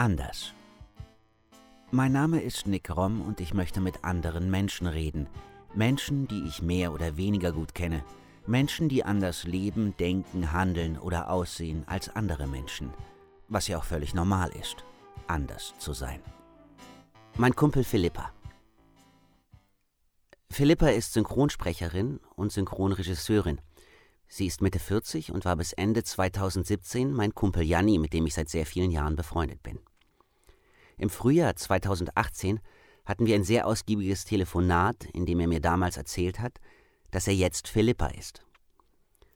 Anders. Mein Name ist Nick Rom und ich möchte mit anderen Menschen reden. Menschen, die ich mehr oder weniger gut kenne. Menschen, die anders leben, denken, handeln oder aussehen als andere Menschen. Was ja auch völlig normal ist, anders zu sein. Mein Kumpel Philippa. Philippa ist Synchronsprecherin und Synchronregisseurin. Sie ist Mitte 40 und war bis Ende 2017 mein Kumpel Janni, mit dem ich seit sehr vielen Jahren befreundet bin. Im Frühjahr 2018 hatten wir ein sehr ausgiebiges Telefonat, in dem er mir damals erzählt hat, dass er jetzt Philippa ist.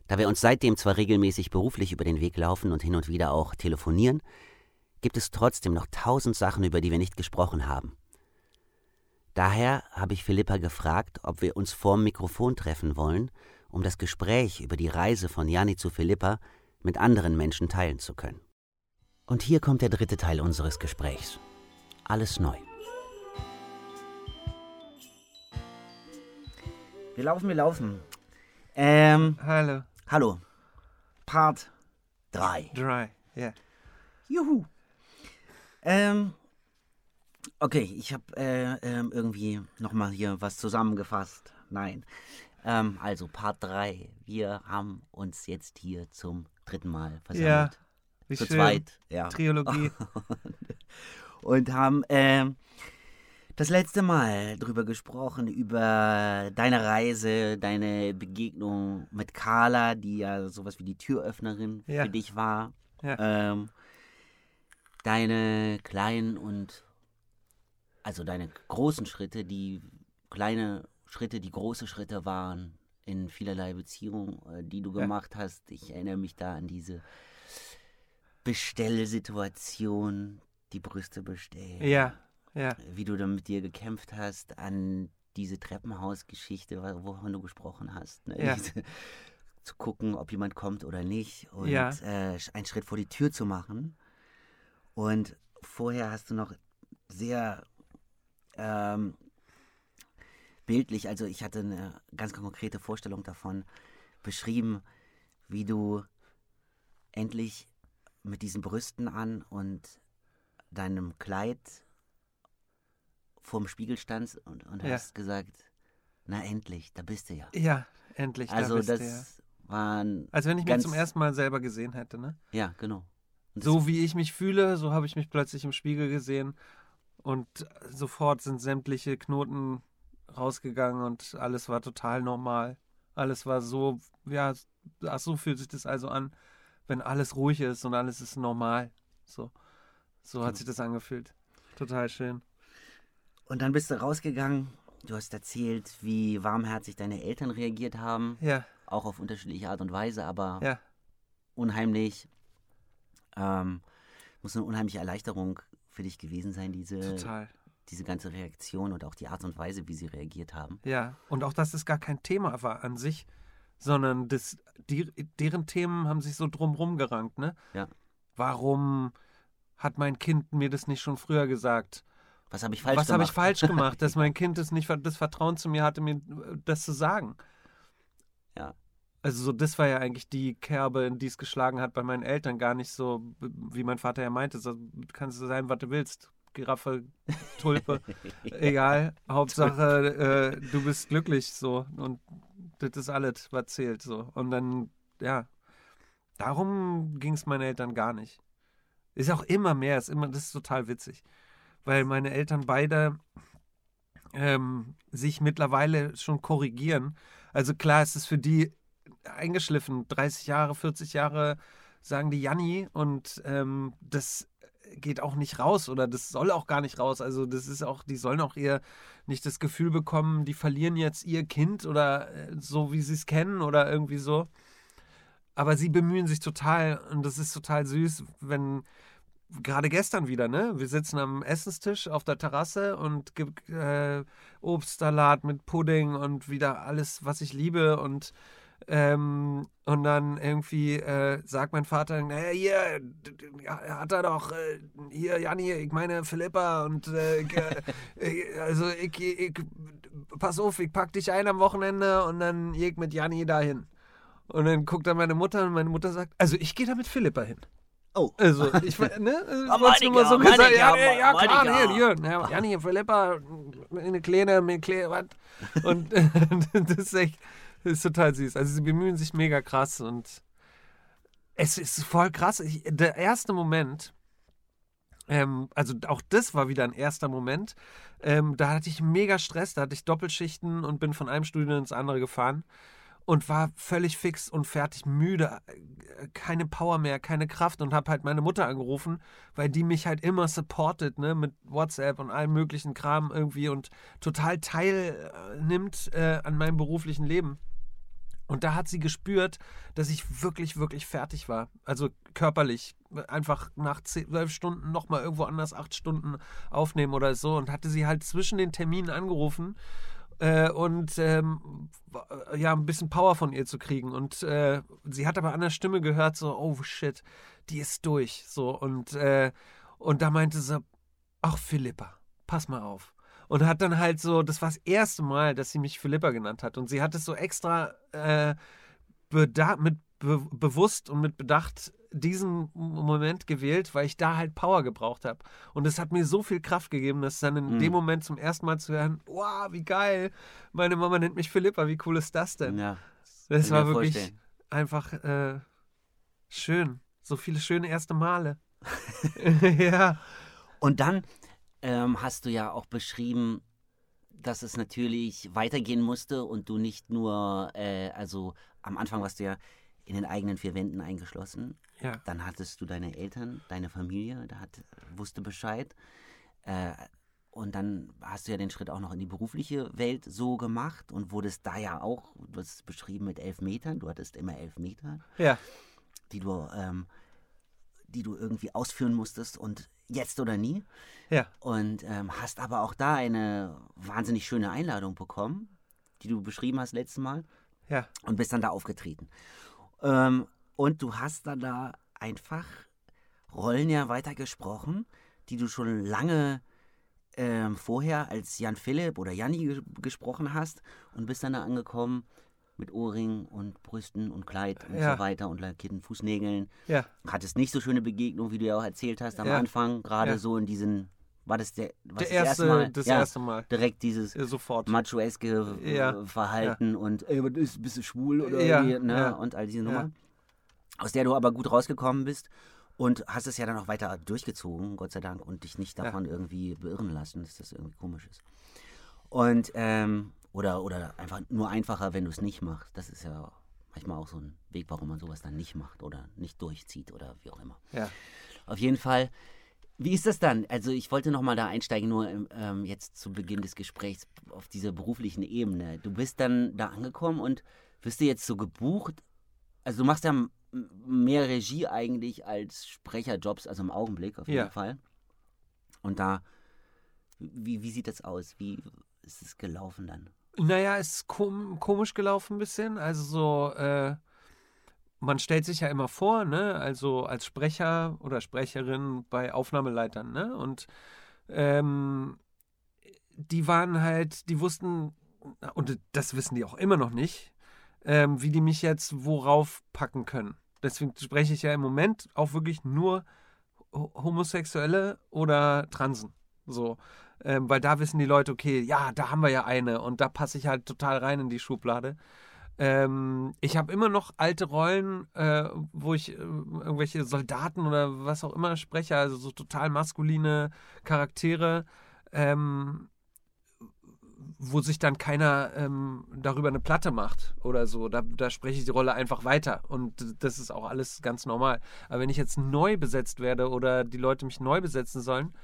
Da wir uns seitdem zwar regelmäßig beruflich über den Weg laufen und hin und wieder auch telefonieren, gibt es trotzdem noch tausend Sachen, über die wir nicht gesprochen haben. Daher habe ich Philippa gefragt, ob wir uns vorm Mikrofon treffen wollen um das Gespräch über die Reise von Jani zu Philippa mit anderen Menschen teilen zu können. Und hier kommt der dritte Teil unseres Gesprächs. Alles neu. Wir laufen, wir laufen. Ähm, Hallo. hallo. Part 3. Dry, ja. Juhu. Ähm, okay, ich habe äh, ähm, irgendwie nochmal hier was zusammengefasst. Nein. Ähm, also Part 3. Wir haben uns jetzt hier zum dritten Mal versammelt. Ja, wie Zu schön. zweit, ja. Trilogie. Und haben ähm, das letzte Mal drüber gesprochen, über deine Reise, deine Begegnung mit Carla, die ja sowas wie die Türöffnerin Ja. für dich war. Ja. Ähm, deine kleinen und also deine großen Schritte, die kleine Schritte, die große Schritte waren in vielerlei Beziehungen, äh, die du gemacht hast. Ich erinnere mich da an diese Bestellsituation, die Brüste bestellen. Ja, ja. Wie du dann mit dir gekämpft hast, an diese Treppenhausgeschichte, wo- wovon du gesprochen hast. Ne? Ja. Zu gucken, ob jemand kommt oder nicht und Ja. äh, einen Schritt vor die Tür zu machen. Und vorher hast du noch sehr ähm, bildlich, also ich hatte eine ganz konkrete Vorstellung davon, beschrieben, wie du endlich mit diesen Brüsten an und deinem Kleid vorm Spiegel standst und, und Ja. hast gesagt, na endlich, da bist du ja. Ja, endlich. da Also bist du, das ja. waren, Als wenn ich mich zum ersten Mal selber gesehen hätte, ne? ja, genau. Und So wie ich mich fühle, so habe ich mich plötzlich im Spiegel gesehen und sofort sind sämtliche Knoten rausgegangen und alles war total normal. Alles war so, ja, ach so fühlt sich das also an, wenn alles ruhig ist und alles ist normal. So, so hat Genau. sich das angefühlt. Total schön. Und dann bist du rausgegangen, du hast erzählt, wie warmherzig deine Eltern reagiert haben, Ja, auch auf unterschiedliche Art und Weise, aber ja, unheimlich. Ähm, muss eine unheimliche Erleichterung für dich gewesen sein, diese, total. diese ganze Reaktion und auch die Art und Weise, wie sie reagiert haben. Ja, und auch, dass es gar kein Thema war an sich, sondern das, die, deren Themen haben sich so drumrum gerankt, ne? Ja. Warum hat mein Kind mir das nicht schon früher gesagt? Was habe ich falsch Was gemacht? habe ich falsch gemacht, dass mein Kind das nicht das Vertrauen zu mir hatte, mir äh, das zu sagen? Ja. Also so, das war ja eigentlich die Kerbe, in die es geschlagen hat bei meinen Eltern, gar nicht so, wie mein Vater ja meinte, so, kannst du sein, was du willst. Giraffe, Tulpe, egal. Hauptsache, äh, du bist glücklich so und das ist alles, was zählt so. Und dann, ja, darum ging es meinen Eltern gar nicht. Ist auch immer mehr, ist immer, das ist total witzig. Weil meine Eltern beide ähm, sich mittlerweile schon korrigieren. Also klar ist es für die eingeschliffen, 30 Jahre, 40 Jahre sagen die Janni und ähm, das geht auch nicht raus oder das soll auch gar nicht raus. Also das ist auch, die sollen auch eher nicht das Gefühl bekommen, die verlieren jetzt ihr Kind oder äh, so, wie sie es kennen oder irgendwie so. Aber sie bemühen sich total und das ist total süß, wenn gerade gestern wieder, ne? Wir sitzen am Essenstisch auf der Terrasse und gibt äh, Obstsalat mit Pudding und wieder alles, was ich liebe und ähm, und dann irgendwie äh, sagt mein Vater, naja, hier, hat er doch, äh, hier, Janni, ich meine Philippa und äh, äh, also ich, ich, pass auf, ich pack dich ein am Wochenende und dann ich mit Janni dahin. Und dann guckt er meine Mutter und meine Mutter sagt, also ich gehe da mit Philippa hin. Oh. Also, ich ne, äh, Ah, wollt's nur mal so gesagt. Ja, ja, ja, klar, hier, hier. Ja, Janni, Philippa, eine kleine, eine kleine, was? Und das ist echt, das ist total süß. Also, sie bemühen sich mega krass und es ist voll krass. Ich, der erste Moment, ähm, also auch das war wieder ein erster Moment. Ähm, da hatte ich mega Stress, da hatte ich Doppelschichten und bin von einem Studio ins andere gefahren und war völlig fix und fertig, müde, äh, keine Power mehr, keine Kraft und habe halt meine Mutter angerufen, weil die mich halt immer supportet, ne, mit WhatsApp und allem möglichen Kram irgendwie und total teilnimmt äh, an meinem beruflichen Leben. Und da hat sie gespürt, dass ich wirklich, wirklich fertig war. Also körperlich. Einfach nach zwölf Stunden nochmal irgendwo anders acht Stunden aufnehmen oder so. Und hatte sie halt zwischen den Terminen angerufen äh, und ähm, w- ja, ein bisschen Power von ihr zu kriegen. Und äh, sie hat aber an der Stimme gehört, so, oh shit, die ist durch. So, und, äh, und da meinte sie, ach Philippa, pass mal auf. Und hat dann halt so, das war das erste Mal, dass sie mich Philippa genannt hat. Und sie hat es so extra äh, mit be bewusst und mit Bedacht diesen Moment gewählt, weil ich da halt Power gebraucht habe. Und es hat mir so viel Kraft gegeben, dass dann in Mhm. dem Moment zum ersten Mal zu hören, wow, wie geil, meine Mama nennt mich Philippa, wie cool ist das denn? Ja, das kann war wirklich vorstellen. einfach äh, schön. So viele schöne erste Male. ja. Und dann ähm, hast du ja auch beschrieben, dass es natürlich weitergehen musste und du nicht nur, äh, also am Anfang warst du ja in den eigenen vier Wänden eingeschlossen. Ja. Dann hattest du deine Eltern, deine Familie, da hat, wusste Bescheid. Äh, und dann hast du ja den Schritt auch noch in die berufliche Welt so gemacht und wurdest da ja auch, du hast es beschrieben mit elf Metern, du hattest immer elf Meter, Ja. die du, ähm, die du irgendwie ausführen musstest und jetzt oder nie. Ja. Und ähm, hast aber auch da eine wahnsinnig schöne Einladung bekommen, die du beschrieben hast letztes Mal Ja. und bist dann da aufgetreten. Ähm, und du hast dann da einfach Rollen ja weitergesprochen, die du schon lange ähm, vorher als Jan Philipp oder Janni ge gesprochen hast und bist dann da angekommen mit Ohrring und Brüsten und Kleid und Ja. so weiter und lackierten Fußnägeln. Ja. Hattest nicht so schöne Begegnungen, wie du ja auch erzählt hast am Ja. Anfang, gerade so in diesen, war das der, was Der das erste, Mal? das ja, erste Mal. Direkt dieses Sofort. machoeske Ja, Verhalten und ey, bist du schwul oder Ja, ne? ja, und all diese ja. Aus der du aber gut rausgekommen bist und hast es ja dann auch weiter durchgezogen, Gott sei Dank, und dich nicht Ja. davon irgendwie beirren lassen, dass das irgendwie komisch ist. Und, ähm, oder, oder einfach nur einfacher, wenn du es nicht machst. Das ist ja manchmal auch so ein Weg, warum man sowas dann nicht macht oder nicht durchzieht oder wie auch immer. Ja. Auf jeden Fall. Wie ist das dann? Also ich wollte noch mal da einsteigen, nur ähm, jetzt zu Beginn des Gesprächs auf dieser beruflichen Ebene. Du bist dann da angekommen und wirst du jetzt so gebucht? Also du machst ja mehr Regie eigentlich als Sprecherjobs, also im Augenblick auf jeden Ja. Fall. Und da, wie, wie sieht das aus? Wie ist es gelaufen dann? Naja, es ist kom komisch gelaufen ein bisschen. Also so, äh, man stellt sich ja immer vor, ne? Also als Sprecher oder Sprecherin bei Aufnahmeleitern, ne? Und ähm, die waren halt, die wussten, und das wissen die auch immer noch nicht, ähm, wie die mich jetzt worauf packen können. Deswegen spreche ich ja im Moment auch wirklich nur Ho- Homosexuelle oder Transen. So. Ähm, weil da wissen die Leute, okay, ja, da haben wir ja eine und da passe ich halt total rein in die Schublade. Ähm, ich habe immer noch alte Rollen, äh, wo ich äh, irgendwelche Soldaten oder was auch immer spreche, also so total maskuline Charaktere, ähm, wo sich dann keiner ähm, darüber eine Platte macht oder so. Da, da spreche ich die Rolle einfach weiter und das ist auch alles ganz normal. Aber wenn ich jetzt neu besetzt werde oder die Leute mich neu besetzen sollen,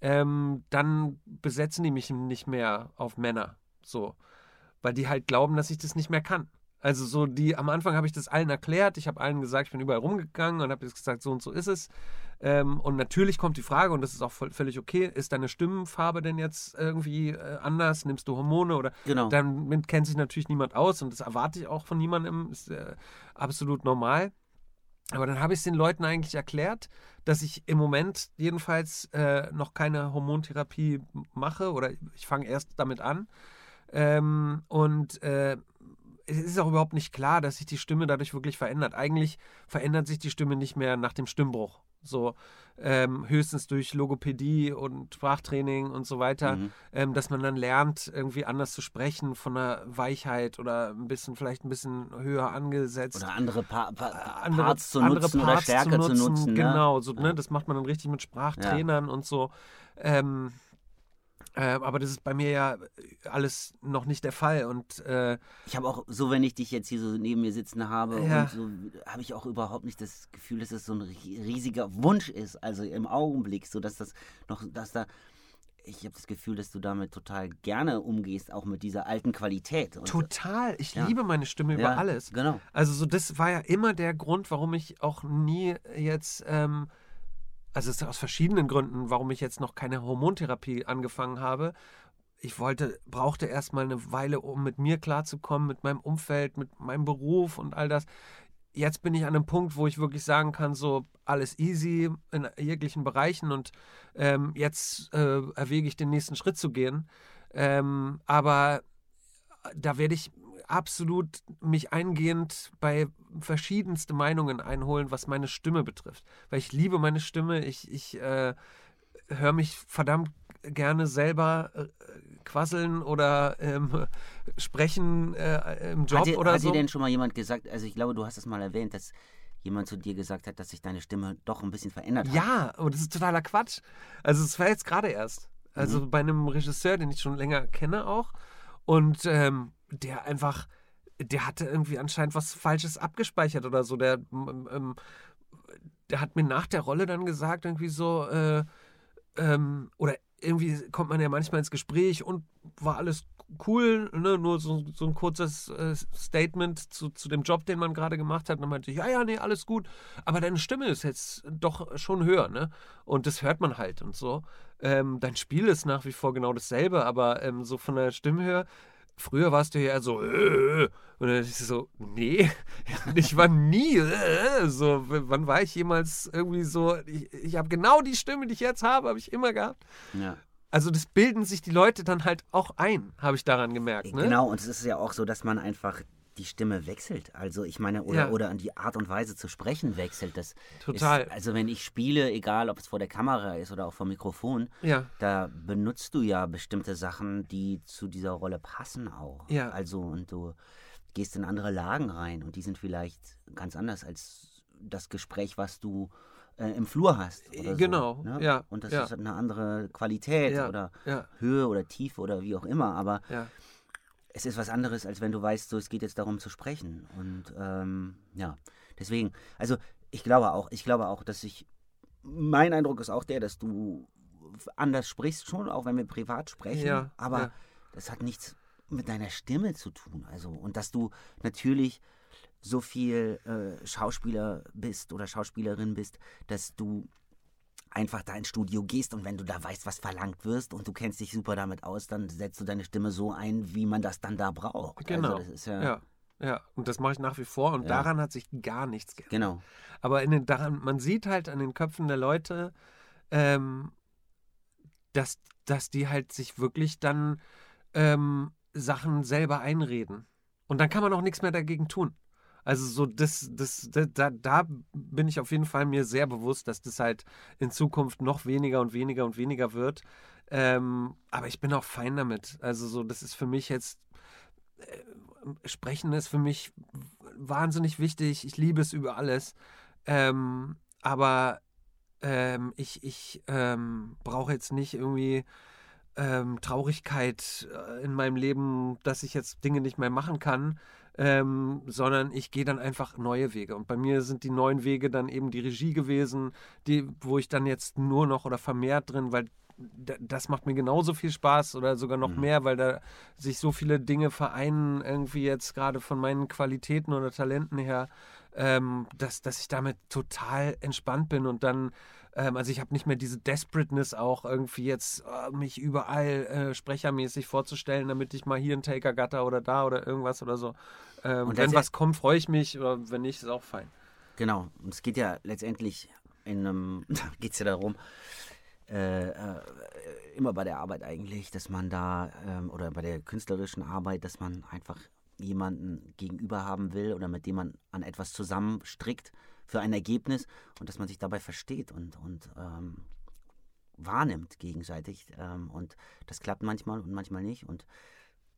ähm, dann besetzen die mich nicht mehr auf Männer. So. Weil die halt glauben, dass ich das nicht mehr kann. Also so die, am Anfang habe ich das allen erklärt, ich habe allen gesagt, ich bin überall rumgegangen und habe jetzt gesagt, so und so ist es. Ähm, und natürlich kommt die Frage, und das ist auch voll, völlig okay, ist deine Stimmfarbe denn jetzt irgendwie äh, anders? Nimmst du Hormone oder Genau. damit kennt sich natürlich niemand aus und das erwarte ich auch von niemandem, ist äh, absolut normal. Aber dann habe ich es den Leuten eigentlich erklärt, dass ich im Moment jedenfalls äh, noch keine Hormontherapie mache oder ich fange erst damit an. Ähm, und äh, es ist auch überhaupt nicht klar, dass sich die Stimme dadurch wirklich verändert. Eigentlich verändert sich die Stimme nicht mehr nach dem Stimmbruch. So ähm, höchstens durch Logopädie und Sprachtraining und so weiter, mhm. ähm, dass man dann lernt, irgendwie anders zu sprechen, von der Weichheit oder ein bisschen, vielleicht ein bisschen höher angesetzt. Oder andere, pa pa äh, andere Parts zu andere nutzen Parts oder stärker zu nutzen. Zu nutzen ne? Genau, so, ne, das macht man dann richtig mit Sprachtrainern ja. und so. Ähm, äh, aber das ist bei mir ja alles noch nicht der Fall. Und äh, ich habe auch, so wenn ich dich jetzt hier so neben mir sitzen habe, ja. so, habe ich auch überhaupt nicht das Gefühl, dass das so ein riesiger Wunsch ist, also im Augenblick, so dass das noch, dass da ich habe das Gefühl, dass du damit total gerne umgehst, auch mit dieser alten Qualität. Und total. Ich ja. liebe meine Stimme über ja, alles. Genau. Also so das war ja immer der Grund, warum ich auch nie jetzt ähm, also es ist aus verschiedenen Gründen, warum ich jetzt noch keine Hormontherapie angefangen habe. Ich wollte, brauchte erstmal eine Weile, um mit mir klarzukommen, mit meinem Umfeld, mit meinem Beruf und all das. Jetzt bin ich an einem Punkt, wo ich wirklich sagen kann, so alles easy in jeglichen Bereichen und ähm, jetzt äh, erwäge ich den nächsten Schritt zu gehen. Ähm, aber da werde ich absolut mich eingehend bei verschiedenste Meinungen einholen, was meine Stimme betrifft. Weil ich liebe meine Stimme. Ich, ich äh, höre mich verdammt gerne selber äh, quasseln oder ähm, sprechen äh, im Job hat dir, oder hat so. Hat dir denn schon mal jemand gesagt, also ich glaube, du hast es mal erwähnt, dass jemand zu dir gesagt hat, dass sich deine Stimme doch ein bisschen verändert hat. Ja, und das ist totaler Quatsch. Also es war jetzt gerade erst. Also mhm. bei einem Regisseur, den ich schon länger kenne auch. Und ähm, der einfach, der hatte irgendwie anscheinend was Falsches abgespeichert oder so. Der, ähm, der hat mir nach der Rolle dann gesagt, irgendwie so, äh, ähm, oder irgendwie kommt man ja manchmal ins Gespräch und war alles cool, ne? nur so, so ein kurzes äh, Statement zu, zu dem Job, den man gerade gemacht hat. Und dann meinte ich, ja, ja, nee, alles gut, aber deine Stimme ist jetzt doch schon höher, ne? Und das hört man halt und so. Ähm, dein Spiel ist nach wie vor genau dasselbe, aber ähm, so von der Stimme her Früher warst du ja so, äh, und dann ist so, nee, ich war nie äh, so. Wann war ich jemals irgendwie so? Ich, ich habe genau die Stimme, die ich jetzt habe, habe ich immer gehabt. Ja. Also das bilden sich die Leute dann halt auch ein, habe ich daran gemerkt. Ne? Genau, und es ist ja auch so, dass man einfach die Stimme wechselt. Also ich meine, oder, ja. oder die Art und Weise zu sprechen wechselt. Das Total. Ist, also wenn ich spiele, egal ob es vor der Kamera ist oder auch vor Mikrofon, ja. da benutzt du ja bestimmte Sachen, die zu dieser Rolle passen auch. Ja. Also und du gehst in andere Lagen rein und die sind vielleicht ganz anders als das Gespräch, was du äh, im Flur hast. genau, so, ne? ja. Und das ja. ist eine andere Qualität oder. Höhe oder Tiefe oder wie auch immer. Aber ja es ist was anderes, als wenn du weißt, so es geht jetzt darum zu sprechen. Und ähm, ja, deswegen, also ich glaube auch, ich glaube auch, dass ich, mein Eindruck ist auch der, dass du anders sprichst schon, auch wenn wir privat sprechen, ja, aber ja. das hat nichts mit deiner Stimme zu tun. Also, und dass du natürlich so viel äh, Schauspieler bist oder Schauspielerin bist, dass du einfach da ins Studio gehst und wenn du da weißt, was verlangt wirst und du kennst dich super damit aus, dann setzt du deine Stimme so ein, wie man das dann da braucht. Also genau. Also ja, ja, ja. Und das mache ich nach wie vor und ja. daran hat sich gar nichts geändert. Genau. Aber in den, daran, man sieht halt an den Köpfen der Leute, ähm, dass, dass die halt sich wirklich dann ähm, Sachen selber einreden. Und dann kann man auch nichts mehr dagegen tun. Also so das, das, das, da, da bin ich auf jeden Fall mir sehr bewusst, dass das halt in Zukunft noch weniger und weniger und weniger wird. Ähm, aber ich bin auch fein damit. Also so, das ist für mich jetzt, äh, Sprechen ist für mich wahnsinnig wichtig. Ich liebe es über alles. Ähm, aber ähm, ich, ich ähm, brauche jetzt nicht irgendwie ähm, Traurigkeit äh, in meinem Leben, dass ich jetzt Dinge nicht mehr machen kann, ähm, sondern ich gehe dann einfach neue Wege. Und bei mir sind die neuen Wege dann eben die Regie gewesen, die, wo ich dann jetzt nur noch oder vermehrt drin, weil das macht mir genauso viel Spaß oder sogar noch mhm. mehr, weil da sich so viele Dinge vereinen, irgendwie jetzt gerade von meinen Qualitäten oder Talenten her, ähm, dass, dass ich damit total entspannt bin und dann ähm, also ich habe nicht mehr diese Desperateness auch irgendwie jetzt äh, mich überall äh, sprechermäßig vorzustellen, damit ich mal hier einen Taker gatter oder da oder irgendwas oder so. Ähm, wenn was kommt, freue ich mich, oder wenn nicht, ist auch fein. Genau. Und es geht ja letztendlich in einem, da geht es ja darum, äh, äh, immer bei der Arbeit eigentlich, dass man da, ähm, oder bei der künstlerischen Arbeit, dass man einfach jemanden gegenüber haben will oder mit dem man an etwas zusammenstrickt für ein Ergebnis und dass man sich dabei versteht und, und ähm, wahrnimmt gegenseitig. Ähm, und das klappt manchmal und manchmal nicht. Und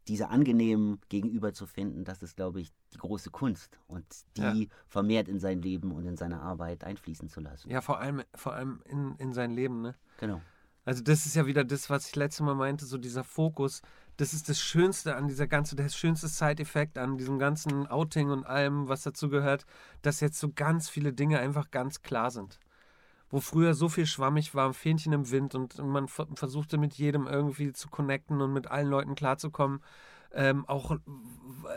diese angenehmen Gegenüber zu finden, das ist, glaube ich, die große Kunst und die ja. vermehrt in sein Leben und in seine Arbeit einfließen zu lassen. Ja, vor allem, vor allem in, in sein Leben, ne? Genau. Also das ist ja wieder das, was ich letztes Mal meinte, so dieser Fokus, das ist das Schönste an dieser ganzen, der schönste Side-Effekt an diesem ganzen Outing und allem, was dazu gehört, dass jetzt so ganz viele Dinge einfach ganz klar sind wo früher so viel schwammig war, ein Fähnchen im Wind und man versuchte mit jedem irgendwie zu connecten und mit allen Leuten klarzukommen. Ähm, auch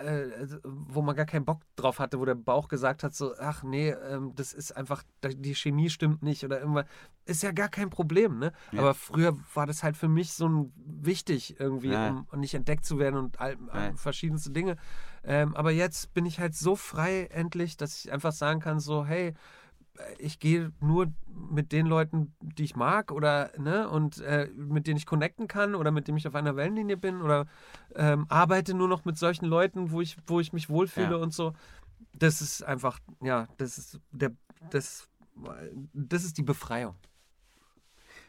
äh, wo man gar keinen Bock drauf hatte, wo der Bauch gesagt hat, so, ach nee, ähm, das ist einfach, die Chemie stimmt nicht oder irgendwas, ist ja gar kein Problem, ne? Ja. Aber früher war das halt für mich so ein, wichtig irgendwie, ja. um nicht entdeckt zu werden und all, all, verschiedenste Dinge. Ähm, aber jetzt bin ich halt so frei endlich, dass ich einfach sagen kann, so, hey, ich gehe nur mit den Leuten, die ich mag oder ne, und äh, mit denen ich connecten kann oder mit denen ich auf einer Wellenlinie bin oder ähm, arbeite nur noch mit solchen Leuten, wo ich, wo ich mich wohlfühle ja. und so. Das ist einfach, ja, das ist der, das, das ist die Befreiung.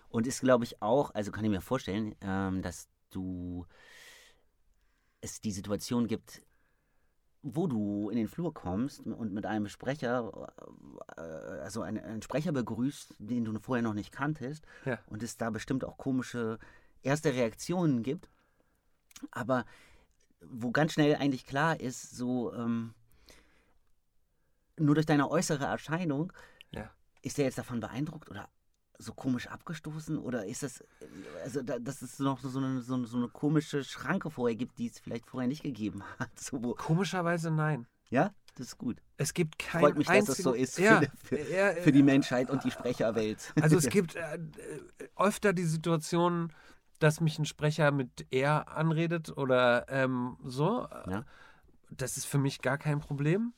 Und ist, glaube ich, auch, also kann ich mir vorstellen, ähm, dass du es die Situation gibt, wo du in den Flur kommst und mit einem Sprecher, äh, also einen, einen Sprecher begrüßt, den du vorher noch nicht kanntest, ja. und es da bestimmt auch komische erste Reaktionen gibt, aber wo ganz schnell eigentlich klar ist, so ähm, nur durch deine äußere Erscheinung, ja. ist er jetzt davon beeindruckt oder so komisch abgestoßen? Oder ist das, also da, dass es noch so eine, so, so eine komische Schranke vorher gibt, die es vielleicht vorher nicht gegeben hat? So, Komischerweise nein. Ja, das ist gut. Es gibt kein Freut mich, dass das so ist ja, für, für, ja, für, die Menschheit und die Sprecherwelt. Also es gibt äh, öfter die Situation, dass mich ein Sprecher mit er anredet oder ähm, so. Ja. Das ist für mich gar kein Problem.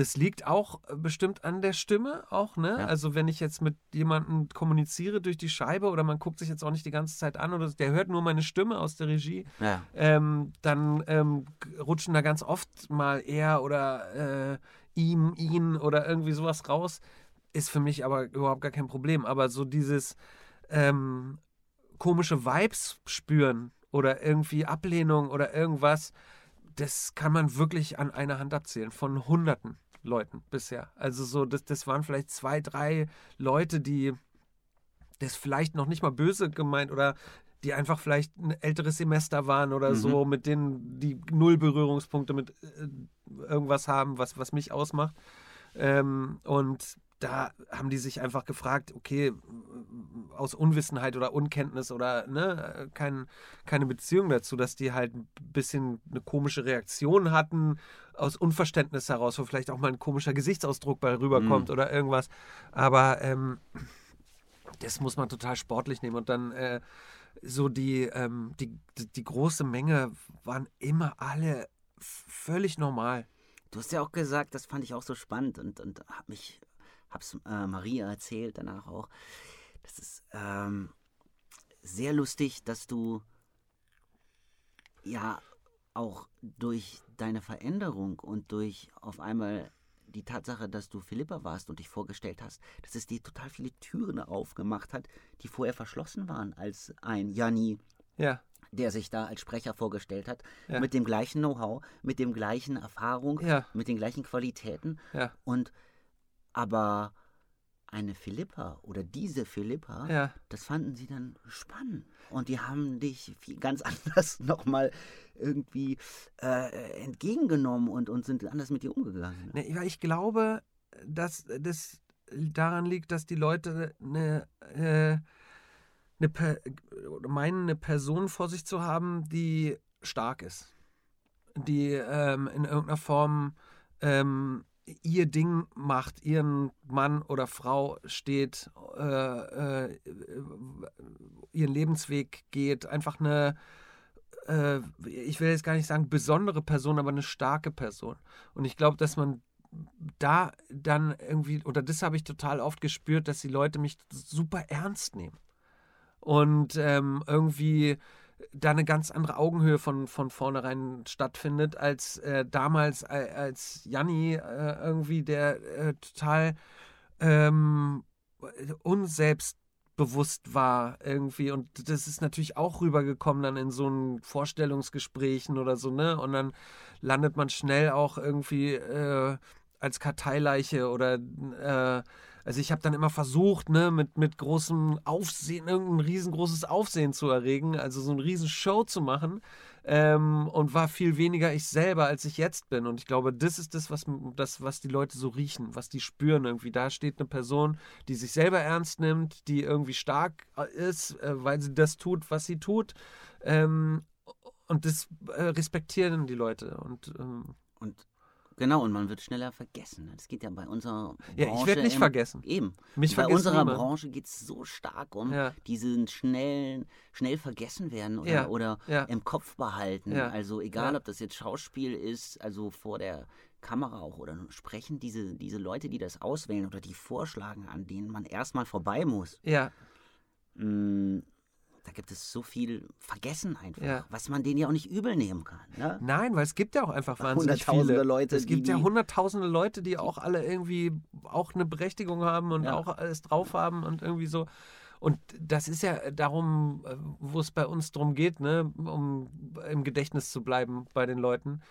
Das liegt auch äh, bestimmt an der Stimme, auch, ne? Ja. Also, wenn ich jetzt mit jemandem kommuniziere durch die Scheibe oder man guckt sich jetzt auch nicht die ganze Zeit an oder der hört nur meine Stimme aus der Regie, ja. ähm, dann ähm, rutschen da ganz oft mal er oder äh, ihm, ihn oder irgendwie sowas raus. Ist für mich aber überhaupt gar kein Problem. Aber so dieses ähm, komische Vibes spüren oder irgendwie Ablehnung oder irgendwas, das kann man wirklich an einer Hand abzählen, von Hunderten Leuten bisher. Also so, das, das waren vielleicht zwei, drei Leute, die das vielleicht noch nicht mal böse gemeint oder die einfach vielleicht ein älteres Semester waren oder mhm. so, mit denen die null Berührungspunkte mit äh, irgendwas haben, was, was mich ausmacht. Ähm, und da haben die sich einfach gefragt, okay, aus Unwissenheit oder Unkenntnis oder ne, kein, keine Beziehung dazu, dass die halt ein bisschen eine komische Reaktion hatten, aus Unverständnis heraus, wo vielleicht auch mal ein komischer Gesichtsausdruck bei rüberkommt mhm. oder irgendwas. Aber ähm, das muss man total sportlich nehmen und dann äh, so die, ähm, die, die, große Menge waren immer alle völlig normal. Du hast ja auch gesagt, das fand ich auch so spannend und, und hab mich hab's äh, Maria erzählt, danach auch. Das ist ähm, sehr lustig, dass du ja auch durch deine Veränderung und durch auf einmal die Tatsache, dass du Philippa warst und dich vorgestellt hast, dass es dir total viele Türen aufgemacht hat, die vorher verschlossen waren als ein Janni, ja. der sich da als Sprecher vorgestellt hat, ja. mit dem gleichen Know-how, mit dem gleichen Erfahrung, ja. mit den gleichen Qualitäten. Und aber eine Philippa oder diese Philippa, ja. das fanden sie dann spannend. Und die haben dich ganz anders nochmal irgendwie äh, entgegengenommen und, und sind anders mit dir umgegangen. Ne, ich glaube, dass das daran liegt, dass die Leute eine, äh, eine meinen, eine Person vor sich zu haben, die stark ist. Die ähm, in irgendeiner Form ähm, ihr Ding macht, ihren Mann oder Frau steht, äh, äh, ihren Lebensweg geht, einfach eine, äh, ich will jetzt gar nicht sagen besondere Person, aber eine starke Person. Und ich glaube, dass man da dann irgendwie, oder das habe ich total oft gespürt, dass die Leute mich super ernst nehmen. Und ähm, irgendwie da eine ganz andere Augenhöhe von, von vornherein stattfindet, als äh, damals, als Janni äh, irgendwie, der äh, total ähm, unselbstbewusst war irgendwie. Und das ist natürlich auch rübergekommen dann in so einen Vorstellungsgesprächen oder so, ne? Und dann landet man schnell auch irgendwie äh, als Karteileiche oder äh, also ich habe dann immer versucht, ne, mit, mit großem Aufsehen, irgendein riesengroßes Aufsehen zu erregen, also so eine riesen Show zu machen ähm, und war viel weniger ich selber, als ich jetzt bin. Und ich glaube, das ist das was, das, was die Leute so riechen, was die spüren irgendwie. Da steht eine Person, die sich selber ernst nimmt, die irgendwie stark äh, ist, äh, weil sie das tut, was sie tut. Ähm, und das äh, respektieren die Leute. Und, ähm, und Genau, und man wird schneller vergessen. Das geht ja bei unserer Branche. Ja, ich werde nicht im, vergessen. Eben. Mich bei unserer niemand. Branche geht es so stark um Ja. diesen schnellen, schnell vergessen werden oder, Ja, oder ja. im Kopf behalten. Also egal, ob das jetzt Schauspiel ist, also vor der Kamera auch oder sprechen diese, diese Leute, die das auswählen oder die vorschlagen, an denen man erstmal vorbei muss. Ja, Mm, Da gibt es so viel Vergessen einfach, Ja. was man denen ja auch nicht übel nehmen kann. Ne? Nein, weil es gibt ja auch einfach wahnsinnig viele. Leute, Es gibt die- ja hunderttausende Leute, die auch alle irgendwie auch eine Berechtigung haben und Ja. auch alles drauf haben und irgendwie so. Und das ist ja darum, äh, wo es bei uns darum geht, ne, um im Gedächtnis zu bleiben bei den Leuten.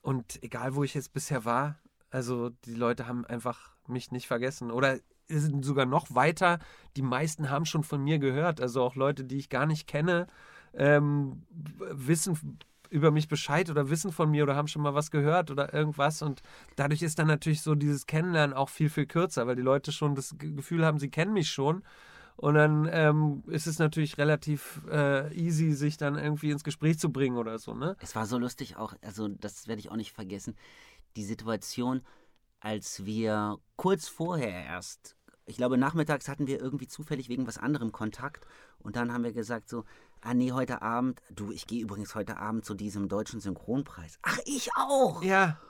Und egal, wo ich jetzt bisher war, also die Leute haben einfach mich nicht vergessen. Oder sind sogar noch weiter. Die meisten haben schon von mir gehört. Also auch Leute, die ich gar nicht kenne, ähm, wissen über mich Bescheid oder wissen von mir oder haben schon mal was gehört oder irgendwas. Und dadurch ist dann natürlich so dieses Kennenlernen auch viel, viel kürzer, weil die Leute schon das Ge- Gefühl haben, sie kennen mich schon. Und dann ähm, ist es natürlich relativ äh, easy, sich dann irgendwie ins Gespräch zu bringen oder so, ne? Es war so lustig auch, also das werde ich auch nicht vergessen, die Situation, als wir kurz vorher erst, ich glaube nachmittags hatten wir irgendwie zufällig wegen was anderem Kontakt und dann haben wir gesagt so, ah nee, heute Abend, du, ich gehe übrigens heute Abend zu diesem deutschen Synchronpreis. Ach, ich auch! Ja,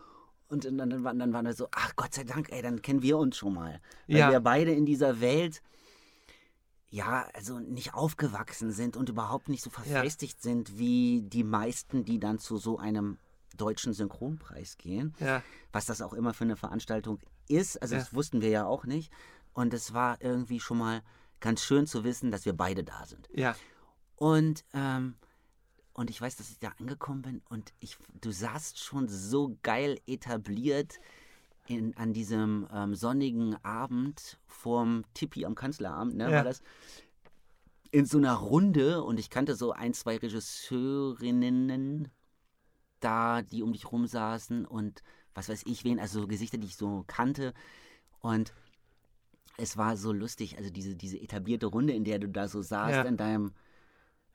Und dann, dann, waren- dann waren wir so, ach Gott sei Dank, ey, dann kennen wir uns schon mal. Weil Ja. wir beide in dieser Welt, ja, also nicht aufgewachsen sind und überhaupt nicht so verfestigt sind wie die meisten, die dann zu so einem deutschen Synchronpreis gehen. ja, Was das auch immer für eine Veranstaltung ist, also Ja. das wussten wir ja auch nicht. Und es war irgendwie schon mal ganz schön zu wissen, dass wir beide da sind. ja, Und, ähm, und ich weiß, dass ich da angekommen bin und ich, du saßt schon so geil etabliert in, an diesem ähm, sonnigen Abend vorm Tippi am Kanzleramt, ne, Ja. war das? In so einer Runde und ich kannte so ein, zwei Regisseurinnen da, die um dich rum saßen und was weiß ich wen, also so Gesichter, die ich so kannte. Und es war so lustig, also diese, diese etablierte Runde, in der du da so saßt, Ja. in deinem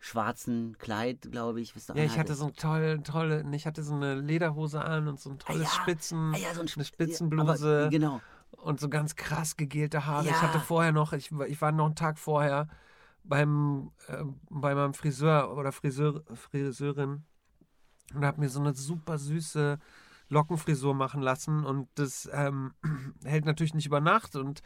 schwarzen Kleid, glaube ich. ja, ich hatte so eine tolle, tolle, ich hatte so eine Lederhose an und so ein tolles ja, Spitzen, Ah ja, so ein eine Sp- Spitzenbluse. Aber, genau. und so ganz krass gegelte Haare. Ich Ja. hatte vorher noch, ich, war- ich war noch einen Tag vorher beim, äh, bei meinem Friseur oder Friseur, Friseurin und habe mir so eine super süße Lockenfrisur machen lassen und das ähm, hält natürlich nicht über Nacht und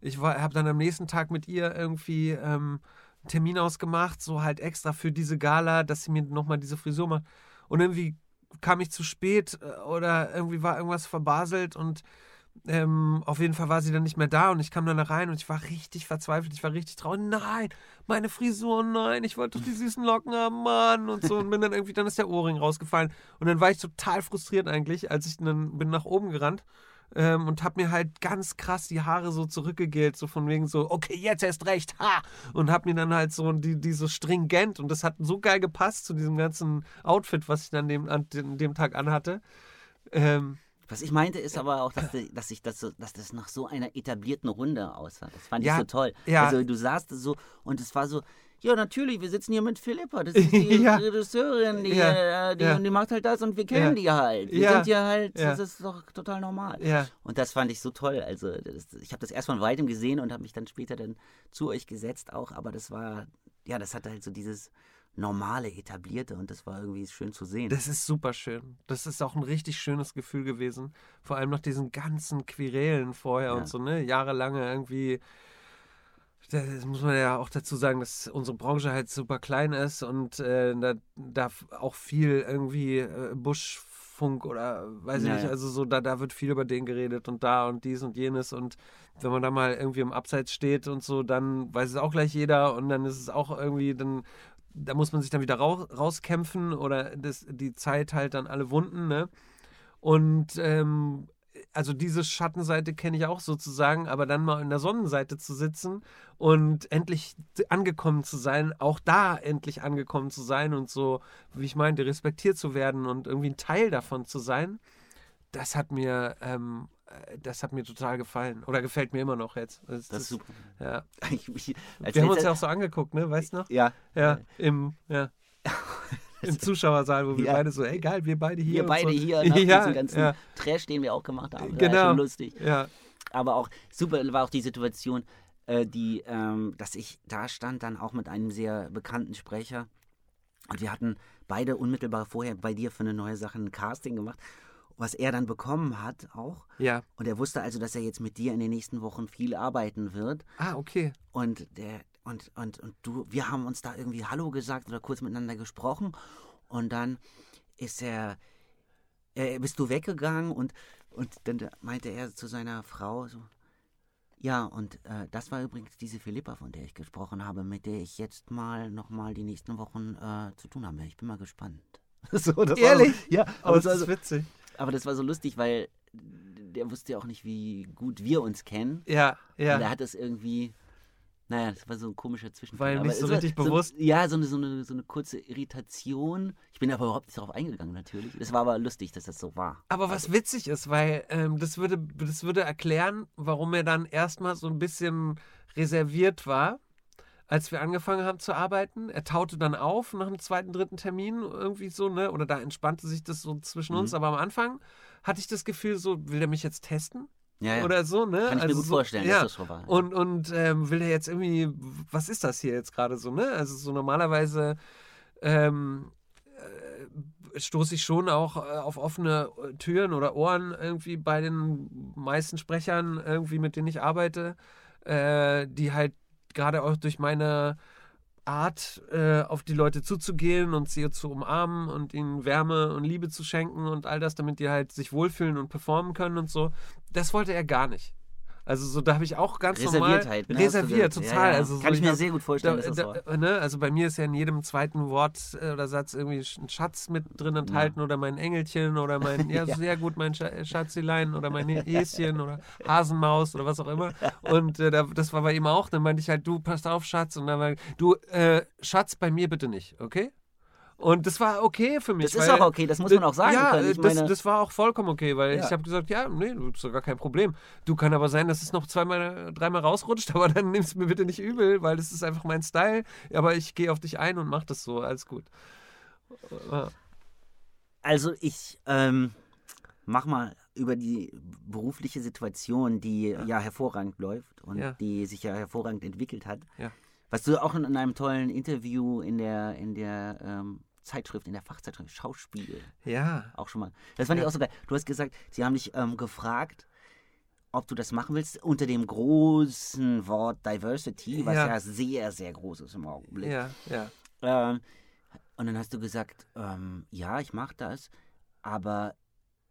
ich habe dann am nächsten Tag mit ihr irgendwie ähm, einen Termin ausgemacht, so halt extra für diese Gala, dass sie mir nochmal diese Frisur macht. Und irgendwie kam ich zu spät äh, oder irgendwie war irgendwas verbaselt und ähm, auf jeden Fall war sie dann nicht mehr da und ich kam dann da rein und ich war richtig verzweifelt, ich war richtig traurig. Nein, meine Frisur, nein, ich wollte doch die süßen Locken haben, Mann. Und so und bin dann irgendwie, dann ist der Ohrring rausgefallen. Und dann war ich total frustriert eigentlich, als ich dann bin nach oben gerannt ähm, und hab mir halt ganz krass die Haare so zurückgegelt, so von wegen so, okay, jetzt erst recht, ha! Und hab mir dann halt so die, die so stringent und das hat so geil gepasst zu diesem ganzen Outfit, was ich dann dem, an dem, Tag anhatte. Ähm, Was ich meinte, ist aber auch, dass, die- dass, ich das so, dass das nach so einer etablierten Runde aussah. Das fand Ja, ich so toll. ja. Also du saßt so und es war so, ja natürlich, wir sitzen hier mit Philippa, das ist die Ja. Regisseurin, die, Ja, äh, die, ja. die macht halt das und wir kennen Ja. die halt. Wir sind hier halt, das ist doch total normal. ja. Und das fand ich so toll. Also das, ich habe das erst von weitem gesehen und habe mich dann später dann zu euch gesetzt auch, aber das war, ja, das hatte halt so dieses normale, etablierte und das war irgendwie schön zu sehen. Das ist super schön. Das ist auch ein richtig schönes Gefühl gewesen. Vor allem nach diesen ganzen Querelen vorher Ja. und so, ne? Jahrelange irgendwie das muss man ja auch dazu sagen, dass unsere Branche halt super klein ist und äh, da, da auch viel irgendwie äh, Buschfunk oder weiß ich Ja, nicht, also so, da, da wird viel über den geredet und da und dies und jenes und wenn man da mal irgendwie im Abseits steht und so, dann weiß es auch gleich jeder und dann ist es auch irgendwie, dann da muss man sich dann wieder rau rauskämpfen oder das, die Zeit halt dann alle Wunden, ne? Und ähm, also diese Schattenseite kenne ich auch sozusagen, aber dann mal in der Sonnenseite zu sitzen und endlich angekommen zu sein, auch da endlich angekommen zu sein und so, wie ich meinte, respektiert zu werden und irgendwie ein Teil davon zu sein, das hat mir, ähm, äh, das hat mir total gefallen oder gefällt mir immer noch jetzt. Das, Das ist super. Ja. Ich, ich, Wir haben uns ja auch so angeguckt, ne? Weißt du noch? ja, Ja, im, ja. Im Zuschauersaal, wo wir Ja. beide so, ey geil, wir beide hier. wir beide so. hier nach ja, diesem ganzen ja, Trash, den wir auch gemacht haben. War Genau. schon lustig. ja, Aber auch super war auch die Situation, äh, die, ähm, dass ich da stand, dann auch mit einem sehr bekannten Sprecher. Und wir hatten beide unmittelbar vorher bei dir für eine neue Sache ein Casting gemacht, was er dann bekommen hat auch. ja. Und er wusste also, dass er jetzt mit dir in den nächsten Wochen viel arbeiten wird. Ah, okay. Und der und, und, und du, wir haben uns da irgendwie Hallo gesagt oder kurz miteinander gesprochen. Und dann ist er, äh, bist du weggegangen und, und dann meinte er zu seiner Frau so, ja, und äh, das war übrigens diese Philippa, von der ich gesprochen habe, mit der ich jetzt mal nochmal die nächsten Wochen äh, zu tun habe. Ich bin mal gespannt. so, das Ehrlich? War ja, Aber das ist so, witzig. Aber das war so lustig, weil der wusste ja auch nicht, wie gut wir uns kennen. Ja, Und er ja. hat das irgendwie. Naja, das war so ein komischer Zwischenfall. War ihm Aber nicht so es war richtig bewusst? ja, so eine, so, eine, so eine kurze Irritation. Ich bin aber überhaupt nicht darauf eingegangen, natürlich. Das war aber lustig, dass das so war. Aber was witzig ist, weil ähm, das, würde, das würde erklären, warum er dann erstmal so ein bisschen reserviert war, als wir angefangen haben zu arbeiten. Er taute dann auf nach einem zweiten, dritten Termin, irgendwie so, ne? Oder da entspannte sich das so zwischen uns. Mhm. Aber am Anfang hatte ich das Gefühl, so, will er mich jetzt testen? Ja, ja. Oder so, ne? Kann ich mir gut so, vorstellen, ja. dass das so war. Und, und ähm, will er jetzt irgendwie, was ist das hier jetzt gerade so, ne? Also so normalerweise ähm, äh, stoße ich schon auch äh, auf offene Türen oder Ohren irgendwie bei den meisten Sprechern irgendwie, mit denen ich arbeite, äh, die halt gerade auch durch meine Art, äh, auf die Leute zuzugehen und sie zu umarmen und ihnen Wärme und Liebe zu schenken und all das, damit die halt sich wohlfühlen und performen können und so. Das wollte er gar nicht. Also so, da habe ich auch ganz Reserviertheit, normal ne, hast du reserviert, total. Ja, ja. Also so, Kann ich mir hab- sehr gut vorstellen, da, da, ne? Also bei mir ist ja in jedem zweiten Wort äh, oder Satz irgendwie ein Schatz mit drin enthalten oder mein Engelchen oder mein, ja, Ja. sehr gut, mein Scha Schatzilein oder mein Häschen oder Hasenmaus oder was auch immer. Und äh, da, das war bei ihm auch. Dann meinte ich halt, du, passt auf, Schatz. Und dann war du, äh, Schatz, bei mir bitte nicht, okay? Und das war okay für mich. Das ist weil- auch okay, das muss man auch sagen ja, können. Ich das, meine- das war auch vollkommen okay, weil Ja. ich habe gesagt, ja, nee, das ist doch gar kein Problem. Du kann aber sein, dass es noch zweimal, dreimal rausrutscht, aber dann nimmst du mir bitte nicht übel, weil das ist einfach mein Style. Aber ich gehe auf dich ein und mach das so, alles gut. Ja. Also ich ähm, mach mal über die berufliche Situation, die ja, hervorragend läuft und Ja. die sich ja hervorragend entwickelt hat. Ja. Was du auch in, in einem tollen Interview in der, in der ähm, Zeitschrift, in der Fachzeitschrift Schauspiel Ja. auch schon mal. Das fand Ja. ich auch so geil. Du hast gesagt, sie haben dich ähm, gefragt, ob du das machen willst, unter dem großen Wort Diversity, was Ja. ja, sehr, sehr groß ist im Augenblick. Ja, ja. Ähm, und dann hast du gesagt, ähm, ja, ich mache das, aber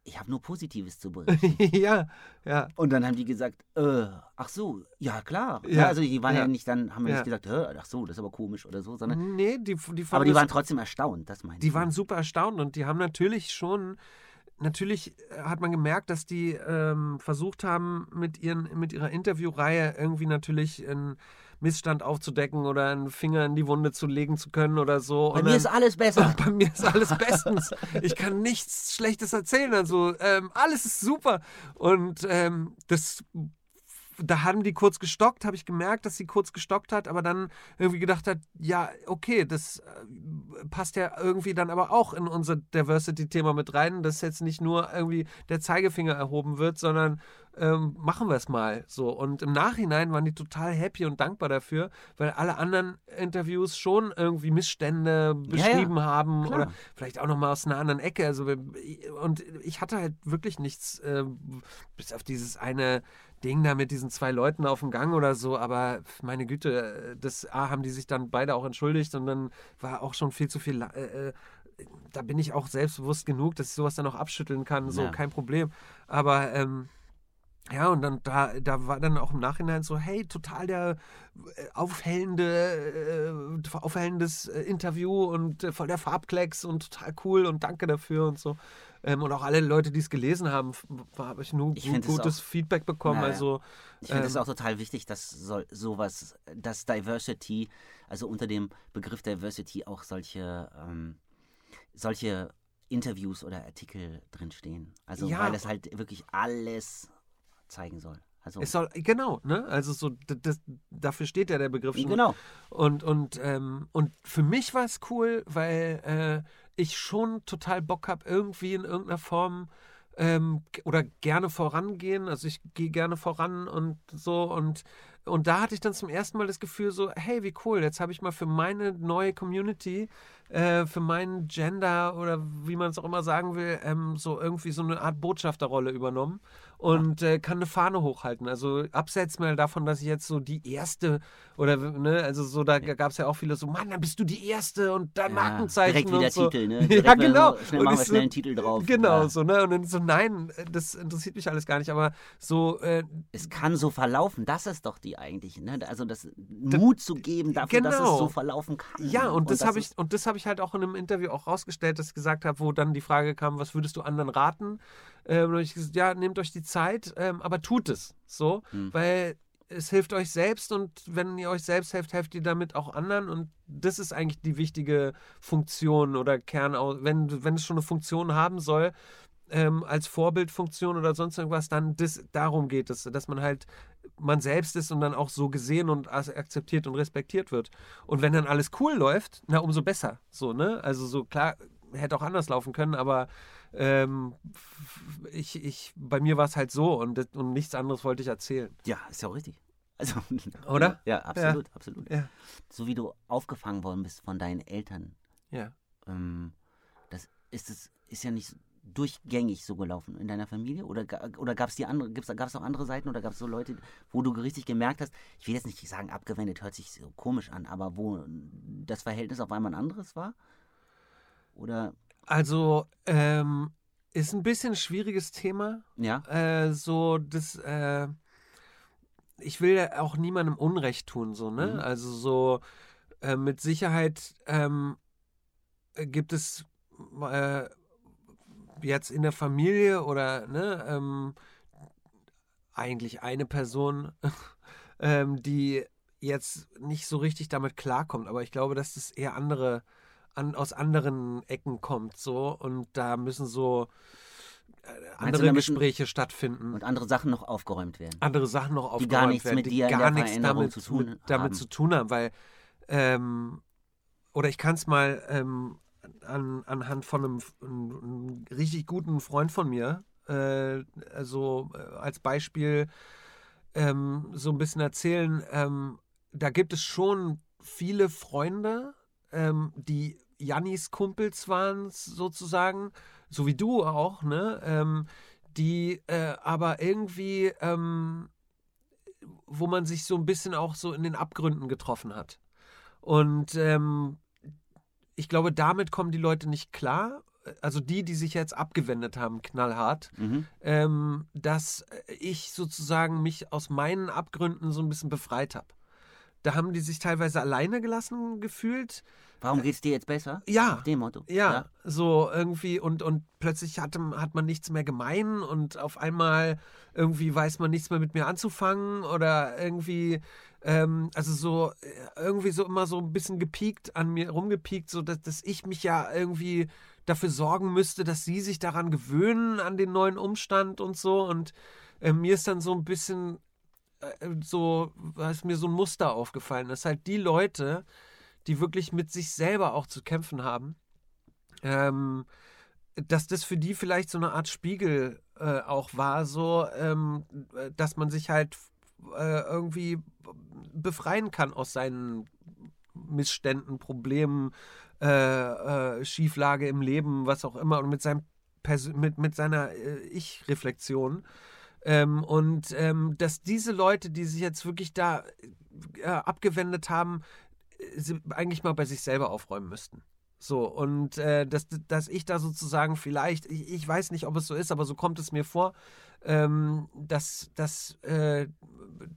ich habe nur Positives zu berichten. ja, ja. und dann haben die gesagt, äh, ach so, ja klar. Ja, Ja, also die waren ja, ja. nicht dann, haben ja Ja. nicht gesagt, "Hä, ach so, das ist aber komisch oder so, sondern, Nee, die, die aber die waren trotzdem erstaunt, das meinst Die du? waren super erstaunt und die haben natürlich schon, natürlich äh, hat man gemerkt, dass die ähm, versucht haben, mit, ihren, mit ihrer Interviewreihe irgendwie natürlich einen Missstand aufzudecken oder einen Finger in die Wunde zu legen zu können oder so. Bei Und mir dann- ist alles besser. bei mir ist alles bestens. Ich kann nichts Schlechtes erzählen. Also ähm, alles ist super. Und ähm, das, da haben die kurz gestockt, habe ich gemerkt, dass sie kurz gestockt hat, aber dann irgendwie gedacht hat, ja, okay, das äh, passt ja irgendwie dann aber auch in unser Diversity-Thema mit rein, dass jetzt nicht nur irgendwie der Zeigefinger erhoben wird, sondern ähm, machen wir es mal so. Und im Nachhinein waren die total happy und dankbar dafür, weil alle anderen Interviews schon irgendwie Missstände beschrieben ja, ja. haben Klar. oder vielleicht auch nochmal aus einer anderen Ecke. Also, und ich hatte halt wirklich nichts, äh, bis auf dieses eine Ding da mit diesen zwei Leuten auf dem Gang oder so, aber meine Güte, das A, haben die sich dann beide auch entschuldigt und dann war auch schon viel zu viel. Äh, äh da bin ich auch selbstbewusst genug, dass ich sowas dann auch abschütteln kann, so ja. kein Problem. Aber ähm, ja, und dann da, da war dann auch im Nachhinein so, hey, total der äh, aufhellende, äh, aufhellendes äh, Interview und äh, voll der Farbklecks und total cool und danke dafür und so. Ähm, und auch alle Leute, die es gelesen haben, habe ich nur ich gutes auch, Feedback bekommen. Naja. Also, ich finde es ähm, auch total wichtig, dass so, sowas, dass Diversity, also unter dem Begriff Diversity auch solche, ähm, solche Interviews oder Artikel drinstehen. Also ja. weil es halt wirklich alles zeigen soll. Also es soll, genau, ne? Also so, das, dafür steht ja der Begriff schon. Genau. Und, und, ähm, und für mich war es cool, weil äh, ich schon total Bock habe, irgendwie in irgendeiner Form ähm, oder gerne vorangehen. Also ich gehe gerne voran und so und und da hatte ich dann zum ersten Mal das Gefühl so, hey, wie cool, jetzt habe ich mal für meine neue Community, äh, für meinen Gender oder wie man es auch immer sagen will, ähm, so irgendwie so eine Art Botschafterrolle übernommen und äh, kann eine Fahne hochhalten. Also abseits mal davon, dass ich jetzt so die erste oder ne, also so da gab es ja auch viele so, Mann, dann bist du die erste und dann ja, Markenzeichen direkt wieder und so. Titel, ne? Direkt ja, genau. So, schnell machen wir schnell einen Titel drauf. Genau, ja. so ne und dann so nein, das interessiert mich alles gar nicht, aber so äh, es kann so verlaufen, das ist doch die eigentlich, ne? Also das Mut zu geben dafür, genau. dass es so genau. verlaufen kann. Ja, und, und das, das habe ich und das habe ich halt auch in einem Interview auch rausgestellt, dass ich gesagt habe, wo dann die Frage kam, was würdest du anderen raten? Ähm, und ich gesagt, ja, nehmt euch die Zeit, ähm, aber tut es so, hm. weil es hilft euch selbst und wenn ihr euch selbst helft, helft ihr damit auch anderen und das ist eigentlich die wichtige Funktion oder Kern, wenn, wenn es schon eine Funktion haben soll, ähm, als Vorbildfunktion oder sonst irgendwas, dann das, darum geht es, dass man halt man selbst ist und dann auch so gesehen und akzeptiert und respektiert wird. Und wenn dann alles cool läuft, na umso besser. So, ne? Also so klar, hätte auch anders laufen können, aber ähm, ich, ich, bei mir war es halt so und, und nichts anderes wollte ich erzählen. Ja, ist ja auch richtig. Also, Oder? Ja, absolut, ja. absolut. Ja. So wie du aufgefangen worden bist von deinen Eltern. Ja. Ähm, das ist es ist ja nicht durchgängig so gelaufen in deiner Familie? Oder, oder gab es die andere, gab es auch andere Seiten oder gab es so Leute, wo du richtig gemerkt hast, ich will jetzt nicht sagen, abgewendet hört sich so komisch an, aber wo das Verhältnis auf einmal ein anderes war? Oder? Also, ähm, ist ein bisschen ein schwieriges Thema. Ja. Äh, so, das, äh, ich will ja auch niemandem Unrecht tun, so, ne? Mhm. Also so, äh, mit Sicherheit ähm, gibt es äh, jetzt in der Familie oder ne, ähm, eigentlich eine Person, ähm, die jetzt nicht so richtig damit klarkommt. Aber ich glaube, dass das eher andere, an, aus anderen Ecken kommt so und da müssen so äh, andere Gespräche stattfinden. Und andere Sachen noch aufgeräumt werden. Andere Sachen noch aufgeräumt die gar nichts werden, mit dir die gar nichts damit zu tun, mit, damit zu tun haben, weil ähm, oder ich kann es mal ähm, an, anhand von einem, einem, richtig guten Freund von mir, äh, also äh, als Beispiel ähm, so ein bisschen erzählen. Ähm, da gibt es schon viele Freunde, ähm, die Jannis Kumpels waren, sozusagen, so wie du auch, ne? Ähm, die äh, aber irgendwie, ähm, wo man sich so ein bisschen auch so in den Abgründen getroffen hat. Und ähm, ich glaube, damit kommen die Leute nicht klar. Also die, die sich jetzt abgewendet haben, knallhart, mhm. ähm, dass ich sozusagen mich aus meinen Abgründen so ein bisschen befreit habe. Da haben die sich teilweise alleine gelassen gefühlt. Warum geht es dir jetzt besser? Ja. Nach dem Motto. Ja, ja, so irgendwie und, und plötzlich hat, hat man nichts mehr gemein und auf einmal irgendwie weiß man nichts mehr mit mir anzufangen oder irgendwie ähm, also so äh, irgendwie so immer so ein bisschen gepiekt an mir rumgepiekt, so dass, dass ich mich ja irgendwie dafür sorgen müsste, dass sie sich daran gewöhnen an den neuen Umstand und so. Und äh, mir ist dann so ein bisschen äh, so, ist mir so ein Muster aufgefallen, dass halt die Leute, die wirklich mit sich selber auch zu kämpfen haben, ähm, dass das für die vielleicht so eine Art Spiegel äh, auch war, so, ähm, dass man sich halt äh, irgendwie befreien kann aus seinen Missständen, Problemen, äh, äh, Schieflage im Leben, was auch immer, und mit, seinem Pers mit, mit seiner äh, Ich-Reflexion. Ähm, und ähm, dass diese Leute, die sich jetzt wirklich da äh, abgewendet haben, eigentlich mal bei sich selber aufräumen müssten. So, und äh, dass, dass ich da sozusagen vielleicht, ich, ich weiß nicht, ob es so ist, aber so kommt es mir vor, ähm, dass, dass äh,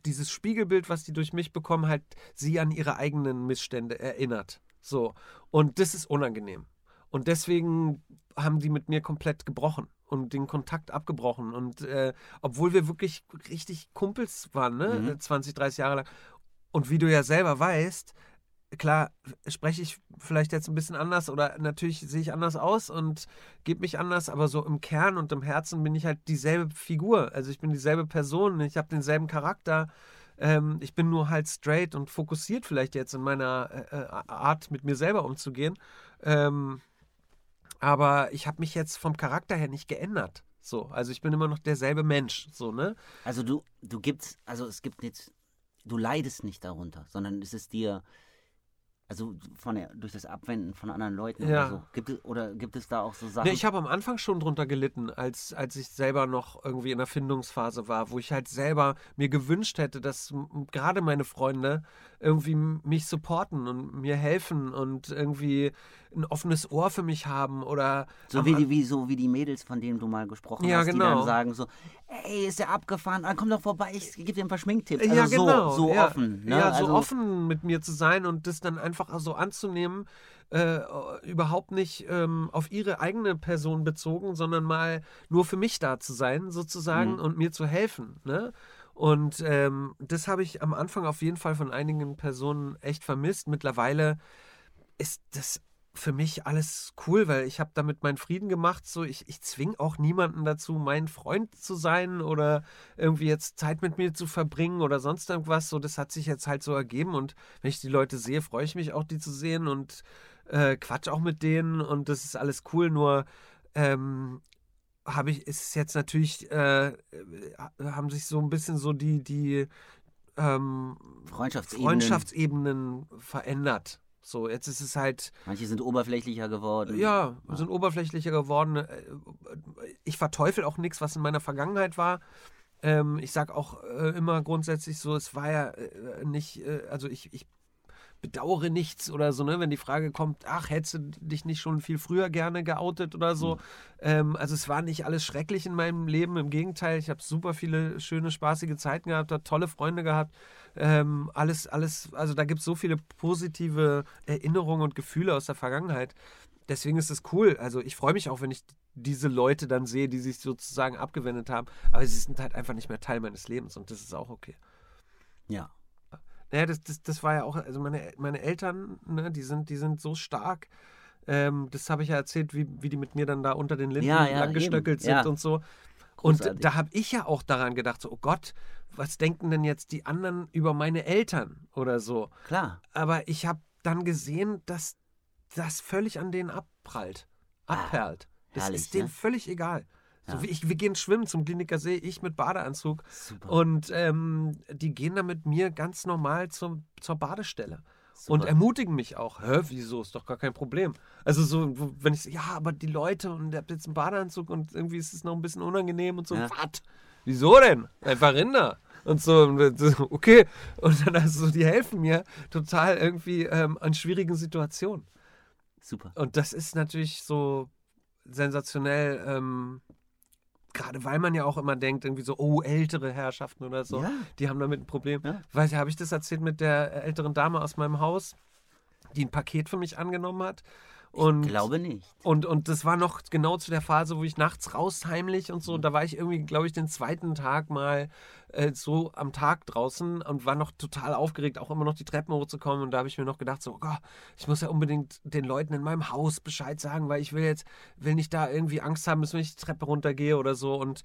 dieses Spiegelbild, was die durch mich bekommen, halt sie an ihre eigenen Missstände erinnert. So. Und das ist unangenehm. Und deswegen haben die mit mir komplett gebrochen und den Kontakt abgebrochen. Und äh, obwohl wir wirklich richtig Kumpels waren, ne? Mhm. 20, 30 Jahre lang. Und wie du ja selber weißt, klar spreche ich vielleicht jetzt ein bisschen anders oder natürlich sehe ich anders aus und gebe mich anders, aber so im Kern und im Herzen bin ich halt dieselbe Figur. Also ich bin dieselbe Person, ich habe denselben Charakter. Ähm, ich bin nur halt straight und fokussiert vielleicht jetzt in meiner äh, äh Art, mit mir selber umzugehen. Ähm, aber ich habe mich jetzt vom Charakter her nicht geändert. So, also ich bin immer noch derselbe Mensch, so, ne? Also du, du gibst, also es gibt jetzt, du leidest nicht darunter, sondern es ist dir, also von der, durch das Abwenden von anderen Leuten ja. oder so. Gibt es, oder gibt es da auch so Sachen? Nee, ich habe am Anfang schon drunter gelitten, als, als ich selber noch irgendwie in der Findungsphase war, wo ich halt selber mir gewünscht hätte, dass gerade meine Freunde irgendwie mich supporten und mir helfen und irgendwie ein offenes Ohr für mich haben oder so wie die wie so wie die Mädels von denen du mal gesprochen ja, hast genau. die dann genau. sagen so ey ist der abgefahren ah, komm doch vorbei ich gebe dir ein paar Schminktipps also ja genau so, so ja. offen ne? ja so also, offen mit mir zu sein und das dann einfach so anzunehmen äh, überhaupt nicht ähm, auf ihre eigene Person bezogen, sondern mal nur für mich da zu sein, sozusagen, mhm. und mir zu helfen. Ne? Und ähm, das habe ich am Anfang auf jeden Fall von einigen Personen echt vermisst. Mittlerweile ist das für mich alles cool, weil ich habe damit meinen Frieden gemacht. So, ich, ich zwinge auch niemanden dazu, mein Freund zu sein oder irgendwie jetzt Zeit mit mir zu verbringen oder sonst irgendwas. So, das hat sich jetzt halt so ergeben. Und wenn ich die Leute sehe, freue ich mich auch, die zu sehen und äh, quatsch auch mit denen und das ist alles cool. Nur ähm, habe ich, ist jetzt natürlich, äh, haben sich so ein bisschen so die, die ähm, Freundschaftsebenen. Freundschaftsebenen verändert. So, jetzt ist es halt. Manche sind oberflächlicher geworden. Ja, ja. sind oberflächlicher geworden. Ich verteufel auch nichts, was in meiner Vergangenheit war. Ähm, ich sage auch äh, immer grundsätzlich so, es war ja äh, nicht, äh, also ich, ich bedauere nichts oder so, ne? Wenn die Frage kommt, ach, hättest du dich nicht schon viel früher gerne geoutet oder so. Mhm. Ähm, also es war nicht alles schrecklich in meinem Leben. Im Gegenteil, ich habe super viele schöne, spaßige Zeiten gehabt, habe tolle Freunde gehabt. Ähm, alles, alles, also da gibt es so viele positive Erinnerungen und Gefühle aus der Vergangenheit. Deswegen ist es cool. Also ich freue mich auch, wenn ich diese Leute dann sehe, die sich sozusagen abgewendet haben. Aber sie sind halt einfach nicht mehr Teil meines Lebens und das ist auch okay. Ja, naja, das, das, das war ja auch, also meine, meine Eltern, ne, die sind, die sind so stark. Ähm, das habe ich ja erzählt, wie, wie die mit mir dann da unter den Linden ja, ja, langgestöckelt sind ja. und so. Großartig. Und da habe ich ja auch daran gedacht, so, oh Gott, was denken denn jetzt die anderen über meine Eltern oder so? Klar. Aber ich habe dann gesehen, dass das völlig an denen abprallt, ah, abperlt. Ah, das herrlich, ist denen ne? völlig egal. Ja. So wie ich, wir gehen schwimmen zum Kliniker See, ich mit Badeanzug. Super. Und ähm, die gehen dann mit mir ganz normal zum, zur Badestelle. Super. Und ermutigen mich auch. Hä, wieso? Ist doch gar kein Problem. Also so, wenn ich ja, aber die Leute und ihr habt jetzt einen Badeanzug und irgendwie ist es noch ein bisschen unangenehm und so. Ja. Was? Wieso denn? Einfach Rinder. Und so, okay. Und dann also, die helfen mir total irgendwie ähm, an schwierigen Situationen. Super. Und das ist natürlich so sensationell, ähm, gerade weil man ja auch immer denkt, irgendwie so, oh, ältere Herrschaften oder so, ja. die haben damit ein Problem. Ja. Weiß habe ich das erzählt mit der älteren Dame aus meinem Haus, die ein Paket für mich angenommen hat und, ich glaube nicht. Und, und das war noch genau zu der Phase, wo ich nachts raus heimlich und so. Mhm. Da war ich irgendwie, glaube ich, den zweiten Tag mal äh, so am Tag draußen und war noch total aufgeregt, auch immer noch die Treppen hochzukommen. Und da habe ich mir noch gedacht, so, oh, ich muss ja unbedingt den Leuten in meinem Haus Bescheid sagen, weil ich will jetzt, will nicht da irgendwie Angst haben, bis wenn ich die Treppe runtergehe oder so. Und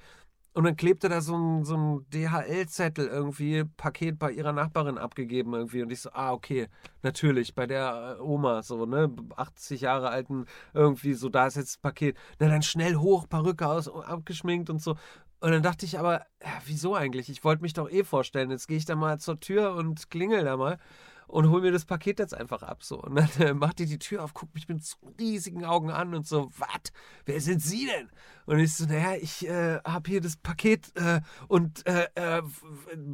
Und dann klebte da so ein, so ein DHL-Zettel irgendwie, Paket bei ihrer Nachbarin abgegeben irgendwie. Und ich so, ah, okay, natürlich, bei der äh, Oma, so, ne, 80 Jahre alten, irgendwie so, da ist jetzt das Paket. Na, dann schnell hoch, Perücke aus, abgeschminkt und so. Und dann dachte ich aber, ja, wieso eigentlich? Ich wollte mich doch eh vorstellen. Jetzt gehe ich da mal zur Tür und klingel da mal und hol mir das Paket jetzt einfach ab. So. Und dann äh, macht die die Tür auf, guckt mich mit so riesigen Augen an und so, was? Wer sind Sie denn? Und ich so, naja, ich äh, habe hier das Paket äh, und äh, äh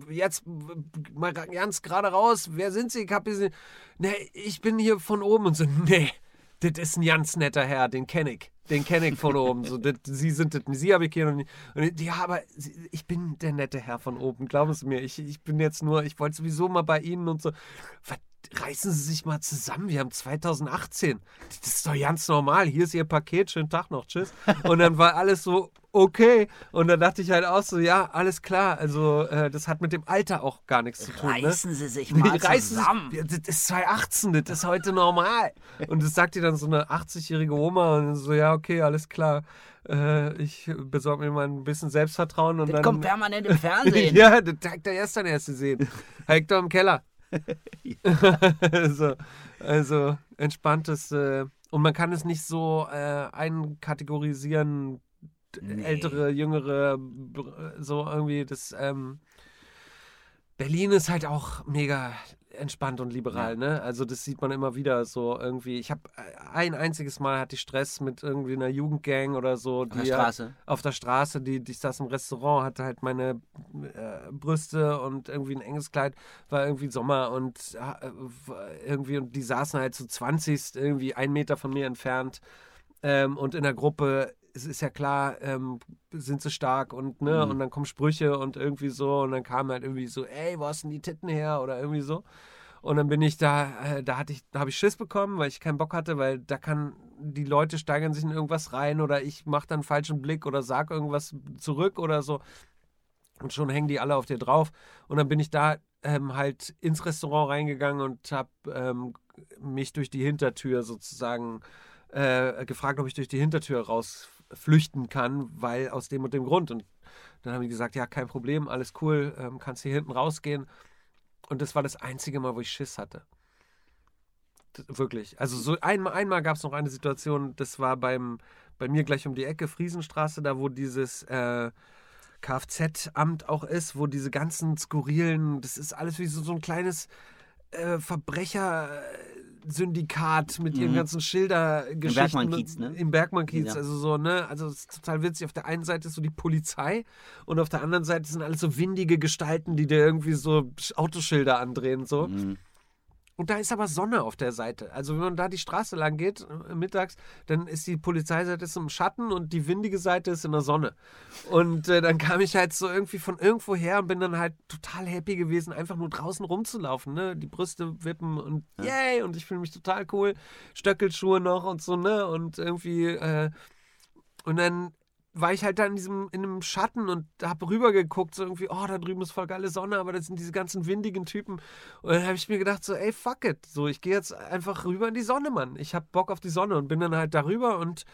jetzt mal ganz gerade raus, wer sind Sie? Ich, hab hier, nee, ich bin hier von oben und so, nee, das ist ein ganz netter Herr, den kenne ich den kenne ich von oben. So, das, sie sind das, sie habe ich hier nicht. Und, ja, aber ich bin der nette Herr von oben, glauben Sie mir. Ich, ich bin jetzt nur, ich wollte sowieso mal bei Ihnen und so. Was, reißen Sie sich mal zusammen. Wir haben 2018. Das ist doch ganz normal. Hier ist Ihr Paket. Schönen Tag noch. Tschüss. Und dann war alles so, okay. Und dann dachte ich halt auch so, ja, alles klar. Also, äh, das hat mit dem Alter auch gar nichts zu tun. Ne? Reißen ne? Sie sich mal reißen zusammen. Sie, das ist 2018. Das ist heute normal. Und das sagt dir dann so eine 80-jährige Oma. Und so, ja, okay, alles klar. Äh, ich besorge mir mal ein bisschen Selbstvertrauen. Und das dann, kommt permanent im Fernsehen. ja, das hat er erst dann erst gesehen. Hector im Keller. also, also entspanntes. Äh, und man kann es nicht so äh, einkategorisieren, nee. ältere, jüngere, so irgendwie das. Ähm, Berlin ist halt auch mega entspannt und liberal, ja. ne? Also das sieht man immer wieder so irgendwie. Ich habe äh, ein einziges Mal hatte ich Stress mit irgendwie einer Jugendgang oder so. Auf der Straße? Auf der Straße, die, die saß im Restaurant, hatte halt meine äh, Brüste und irgendwie ein enges Kleid, war irgendwie Sommer und äh, irgendwie, und die saßen halt so 20 irgendwie einen Meter von mir entfernt. Ähm, und in der Gruppe es ist ja klar, ähm, sind sie stark und ne, mhm. und dann kommen Sprüche und irgendwie so und dann kam halt irgendwie so, ey, wo hast denn die Titten her oder irgendwie so. Und dann bin ich da, äh, da hatte ich, da habe ich Schiss bekommen, weil ich keinen Bock hatte, weil da kann, die Leute steigern sich in irgendwas rein oder ich mache dann einen falschen Blick oder sag irgendwas zurück oder so. Und schon hängen die alle auf dir drauf. Und dann bin ich da ähm, halt ins Restaurant reingegangen und habe ähm, mich durch die Hintertür sozusagen äh, gefragt, ob ich durch die Hintertür raus flüchten kann, weil aus dem und dem Grund. Und dann haben die gesagt, ja, kein Problem, alles cool, ähm, kannst hier hinten rausgehen. Und das war das einzige Mal, wo ich Schiss hatte. Das, wirklich. Also so einmal, einmal gab es noch eine Situation, das war beim, bei mir gleich um die Ecke, Friesenstraße, da wo dieses äh, Kfz-Amt auch ist, wo diese ganzen skurrilen, das ist alles wie so, so ein kleines äh, Verbrecher. Syndikat mit ihren mhm. ganzen Schildergeschichten. Im Bergmann-Kiez, ne? Im Bergmann-Kiez, ja. also so, ne? Also es ist total witzig. Auf der einen Seite ist so die Polizei und auf der anderen Seite sind alles so windige Gestalten, die dir irgendwie so Autoschilder andrehen, so. Mhm. Und da ist aber Sonne auf der Seite. Also wenn man da die Straße lang geht, äh, mittags, dann ist die Polizeiseite ist im Schatten und die windige Seite ist in der Sonne. Und äh, dann kam ich halt so irgendwie von irgendwo her und bin dann halt total happy gewesen, einfach nur draußen rumzulaufen, ne? Die Brüste wippen und yay! Und ich fühle mich total cool. Stöckelschuhe noch und so, ne? Und irgendwie, äh, und dann war ich halt da in diesem, in einem Schatten und habe rübergeguckt, so irgendwie, oh, da drüben ist voll geile Sonne, aber das sind diese ganzen windigen Typen. Und dann habe ich mir gedacht, so, ey, fuck it. So, ich gehe jetzt einfach rüber in die Sonne, Mann. Ich habe Bock auf die Sonne und bin dann halt darüber und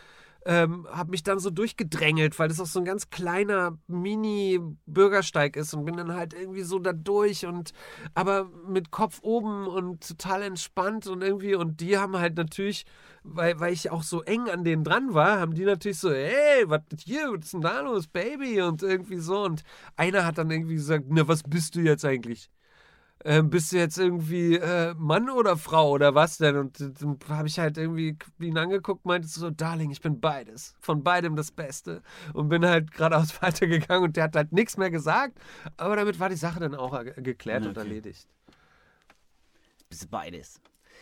ähm, habe mich dann so durchgedrängelt, weil das auch so ein ganz kleiner Mini-Bürgersteig ist und bin dann halt irgendwie so da durch und aber mit Kopf oben und total entspannt und irgendwie und die haben halt natürlich, weil, weil ich auch so eng an denen dran war, haben die natürlich so, hey, was hier, was ist denn da los, Baby und irgendwie so und einer hat dann irgendwie gesagt, na, was bist du jetzt eigentlich? Äh, bist du jetzt irgendwie äh, Mann oder Frau oder was denn? Und dann habe ich halt irgendwie ihn angeguckt, meinte so, Darling, ich bin beides. Von beidem das Beste. Und bin halt geradeaus weitergegangen und der hat halt nichts mehr gesagt. Aber damit war die Sache dann auch geklärt okay. und erledigt. Bist beides.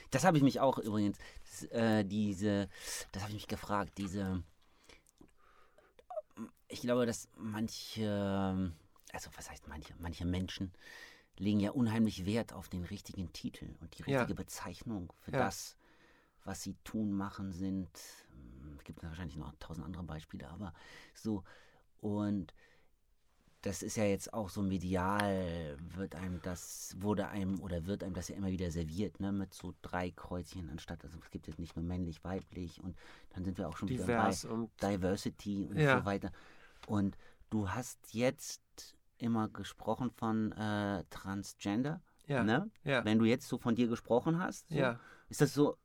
Das habe ich mich auch übrigens, das, äh, diese, das habe ich mich gefragt, diese, ich glaube, dass manche, also was heißt manche, manche Menschen, legen ja unheimlich Wert auf den richtigen Titel und die richtige ja. Bezeichnung für ja. das, was sie tun, machen, sind. Hm, es gibt wahrscheinlich noch tausend andere Beispiele, aber so. Und das ist ja jetzt auch so medial, wird einem das, wurde einem oder wird einem das ja immer wieder serviert, ne, mit so drei Kreuzchen anstatt, also es gibt jetzt nicht nur männlich, weiblich und dann sind wir auch schon Divers wieder bei Diversity und ja. so weiter. Und du hast jetzt immer gesprochen von äh, Transgender. Ja. Ne? Ja. Wenn du jetzt so von dir gesprochen hast, so, Ja. ist das so,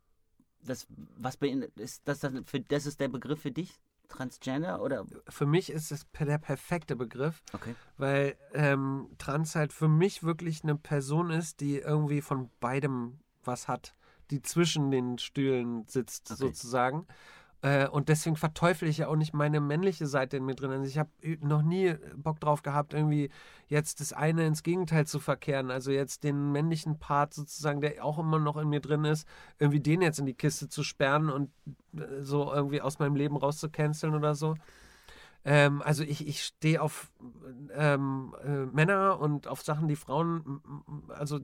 das, was ist das, dann für, das ist der Begriff für dich? Transgender oder? Für mich ist es der perfekte Begriff, Okay. weil ähm, Trans halt für mich wirklich eine Person ist, die irgendwie von beidem was hat, die zwischen den Stühlen sitzt Okay. sozusagen. Äh, und deswegen verteufle ich ja auch nicht meine männliche Seite in mir drin. Also ich habe noch nie Bock drauf gehabt, irgendwie jetzt das eine ins Gegenteil zu verkehren. Also jetzt den männlichen Part sozusagen, der auch immer noch in mir drin ist, irgendwie den jetzt in die Kiste zu sperren und äh, so irgendwie aus meinem Leben rauszucanceln oder so. Ähm, also ich, ich stehe auf ähm, äh, Männer und auf Sachen, die Frauen, also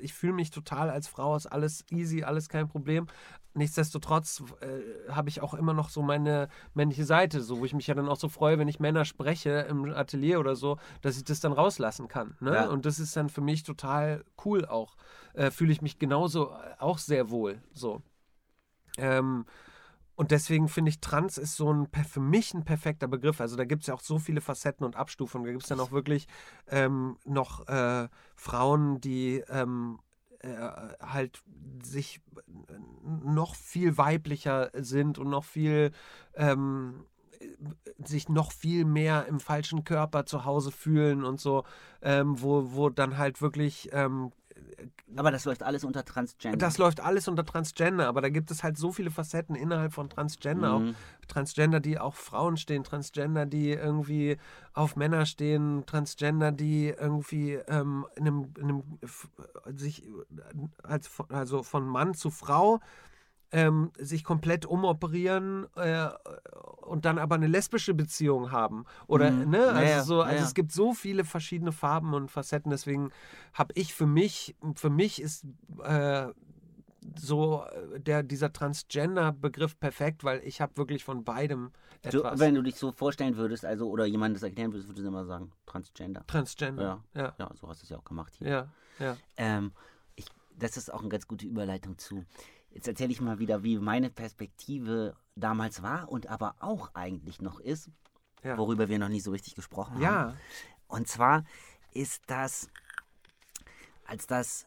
ich fühle mich total als Frau, ist alles easy, alles kein Problem. Nichtsdestotrotz äh, habe ich auch immer noch so meine männliche Seite, so wo ich mich ja dann auch so freue, wenn ich Männer spreche im Atelier oder so, dass ich das dann rauslassen kann. Ne? Ja. Und das ist dann für mich total cool auch. Äh, fühle ich mich genauso äh, auch sehr wohl. So. Ähm, und deswegen finde ich, Trans ist so ein für mich ein perfekter Begriff. Also da gibt es ja auch so viele Facetten und Abstufungen. Da gibt es dann auch wirklich ähm, noch äh, Frauen, die ähm, äh, halt sich noch viel weiblicher sind und noch viel ähm, sich noch viel mehr im falschen Körper zu Hause fühlen und so, ähm, wo, wo dann halt wirklich ähm, Aber das läuft alles unter Transgender. das läuft alles unter Transgender, aber da gibt es halt so viele Facetten innerhalb von Transgender. Auch Mhm. Transgender, die auf Frauen stehen, Transgender, die irgendwie auf Männer stehen, Transgender, die irgendwie ähm, in einem, in einem sich äh, als, also von Mann zu Frau ähm, sich komplett umoperieren äh, und dann aber eine lesbische Beziehung haben. Oder, Mhm. ne? Ja, Also, ja, so, ja, also ja. es gibt so viele verschiedene Farben und Facetten, deswegen habe ich für mich, für mich ist äh, so äh, der, dieser Transgender-Begriff perfekt, weil ich habe wirklich von beidem Du, etwas. wenn du dich so vorstellen würdest, also oder jemand das erklären würdest, würdest du immer sagen, Transgender. Transgender. Ja, Ja, so hast du es ja auch gemacht hier. ja, ja. Ähm, ich, das ist auch eine ganz gute Überleitung zu. Jetzt erzähle ich mal wieder, wie meine Perspektive damals war und aber auch eigentlich noch ist, Ja. worüber wir noch nie so richtig gesprochen haben. Ja, Und zwar ist das, als das,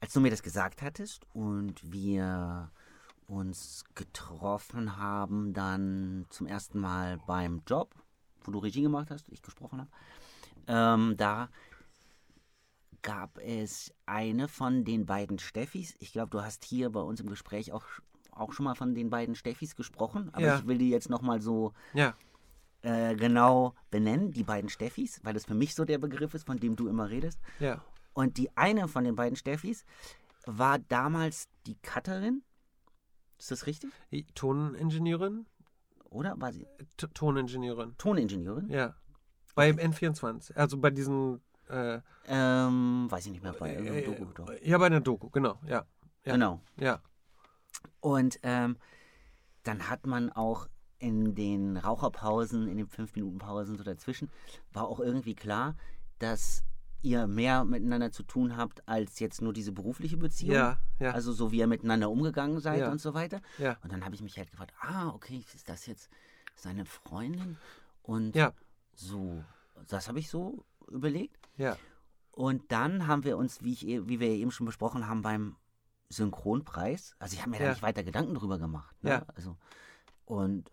als du mir das gesagt hattest und wir uns getroffen haben, dann zum ersten Mal beim Job, wo du Regie gemacht hast, ich gesprochen habe, ähm, da gab es eine von den beiden Steffis. Ich glaube, du hast hier bei uns im Gespräch auch, auch schon mal von den beiden Steffis gesprochen, aber Ja. ich will die jetzt nochmal so ja, äh, genau benennen, die beiden Steffis, weil das für mich so der Begriff ist, von dem du immer redest. ja. Und die eine von den beiden Steffis war damals die Cutterin. Ist das richtig? Die Toningenieurin? Oder war sie T Toningenieurin. Toningenieurin? Ja. Bei N24. Also bei diesen. Äh, Ähm, weiß ich nicht mehr, bei äh, Doku. Doch. ja, bei einer Doku, genau. Ja, ja. Genau. ja. Und ähm, dann hat man auch in den Raucherpausen, in den 5-Minuten-Pausen so dazwischen, war auch irgendwie klar, dass ihr mehr miteinander zu tun habt, als jetzt nur diese berufliche Beziehung. Ja, ja. Also so wie ihr miteinander umgegangen seid Ja. und so weiter. ja. Und dann habe ich mich halt gefragt, ah, okay, ist das jetzt seine Freundin? Und Ja. so, das habe ich so überlegt. Ja. Und dann haben wir uns, wie, ich, eh- wie wir eben schon besprochen haben, beim Synchronpreis, also ich habe mir da Ja. nicht weiter Gedanken drüber gemacht. Ne? Ja. Also, und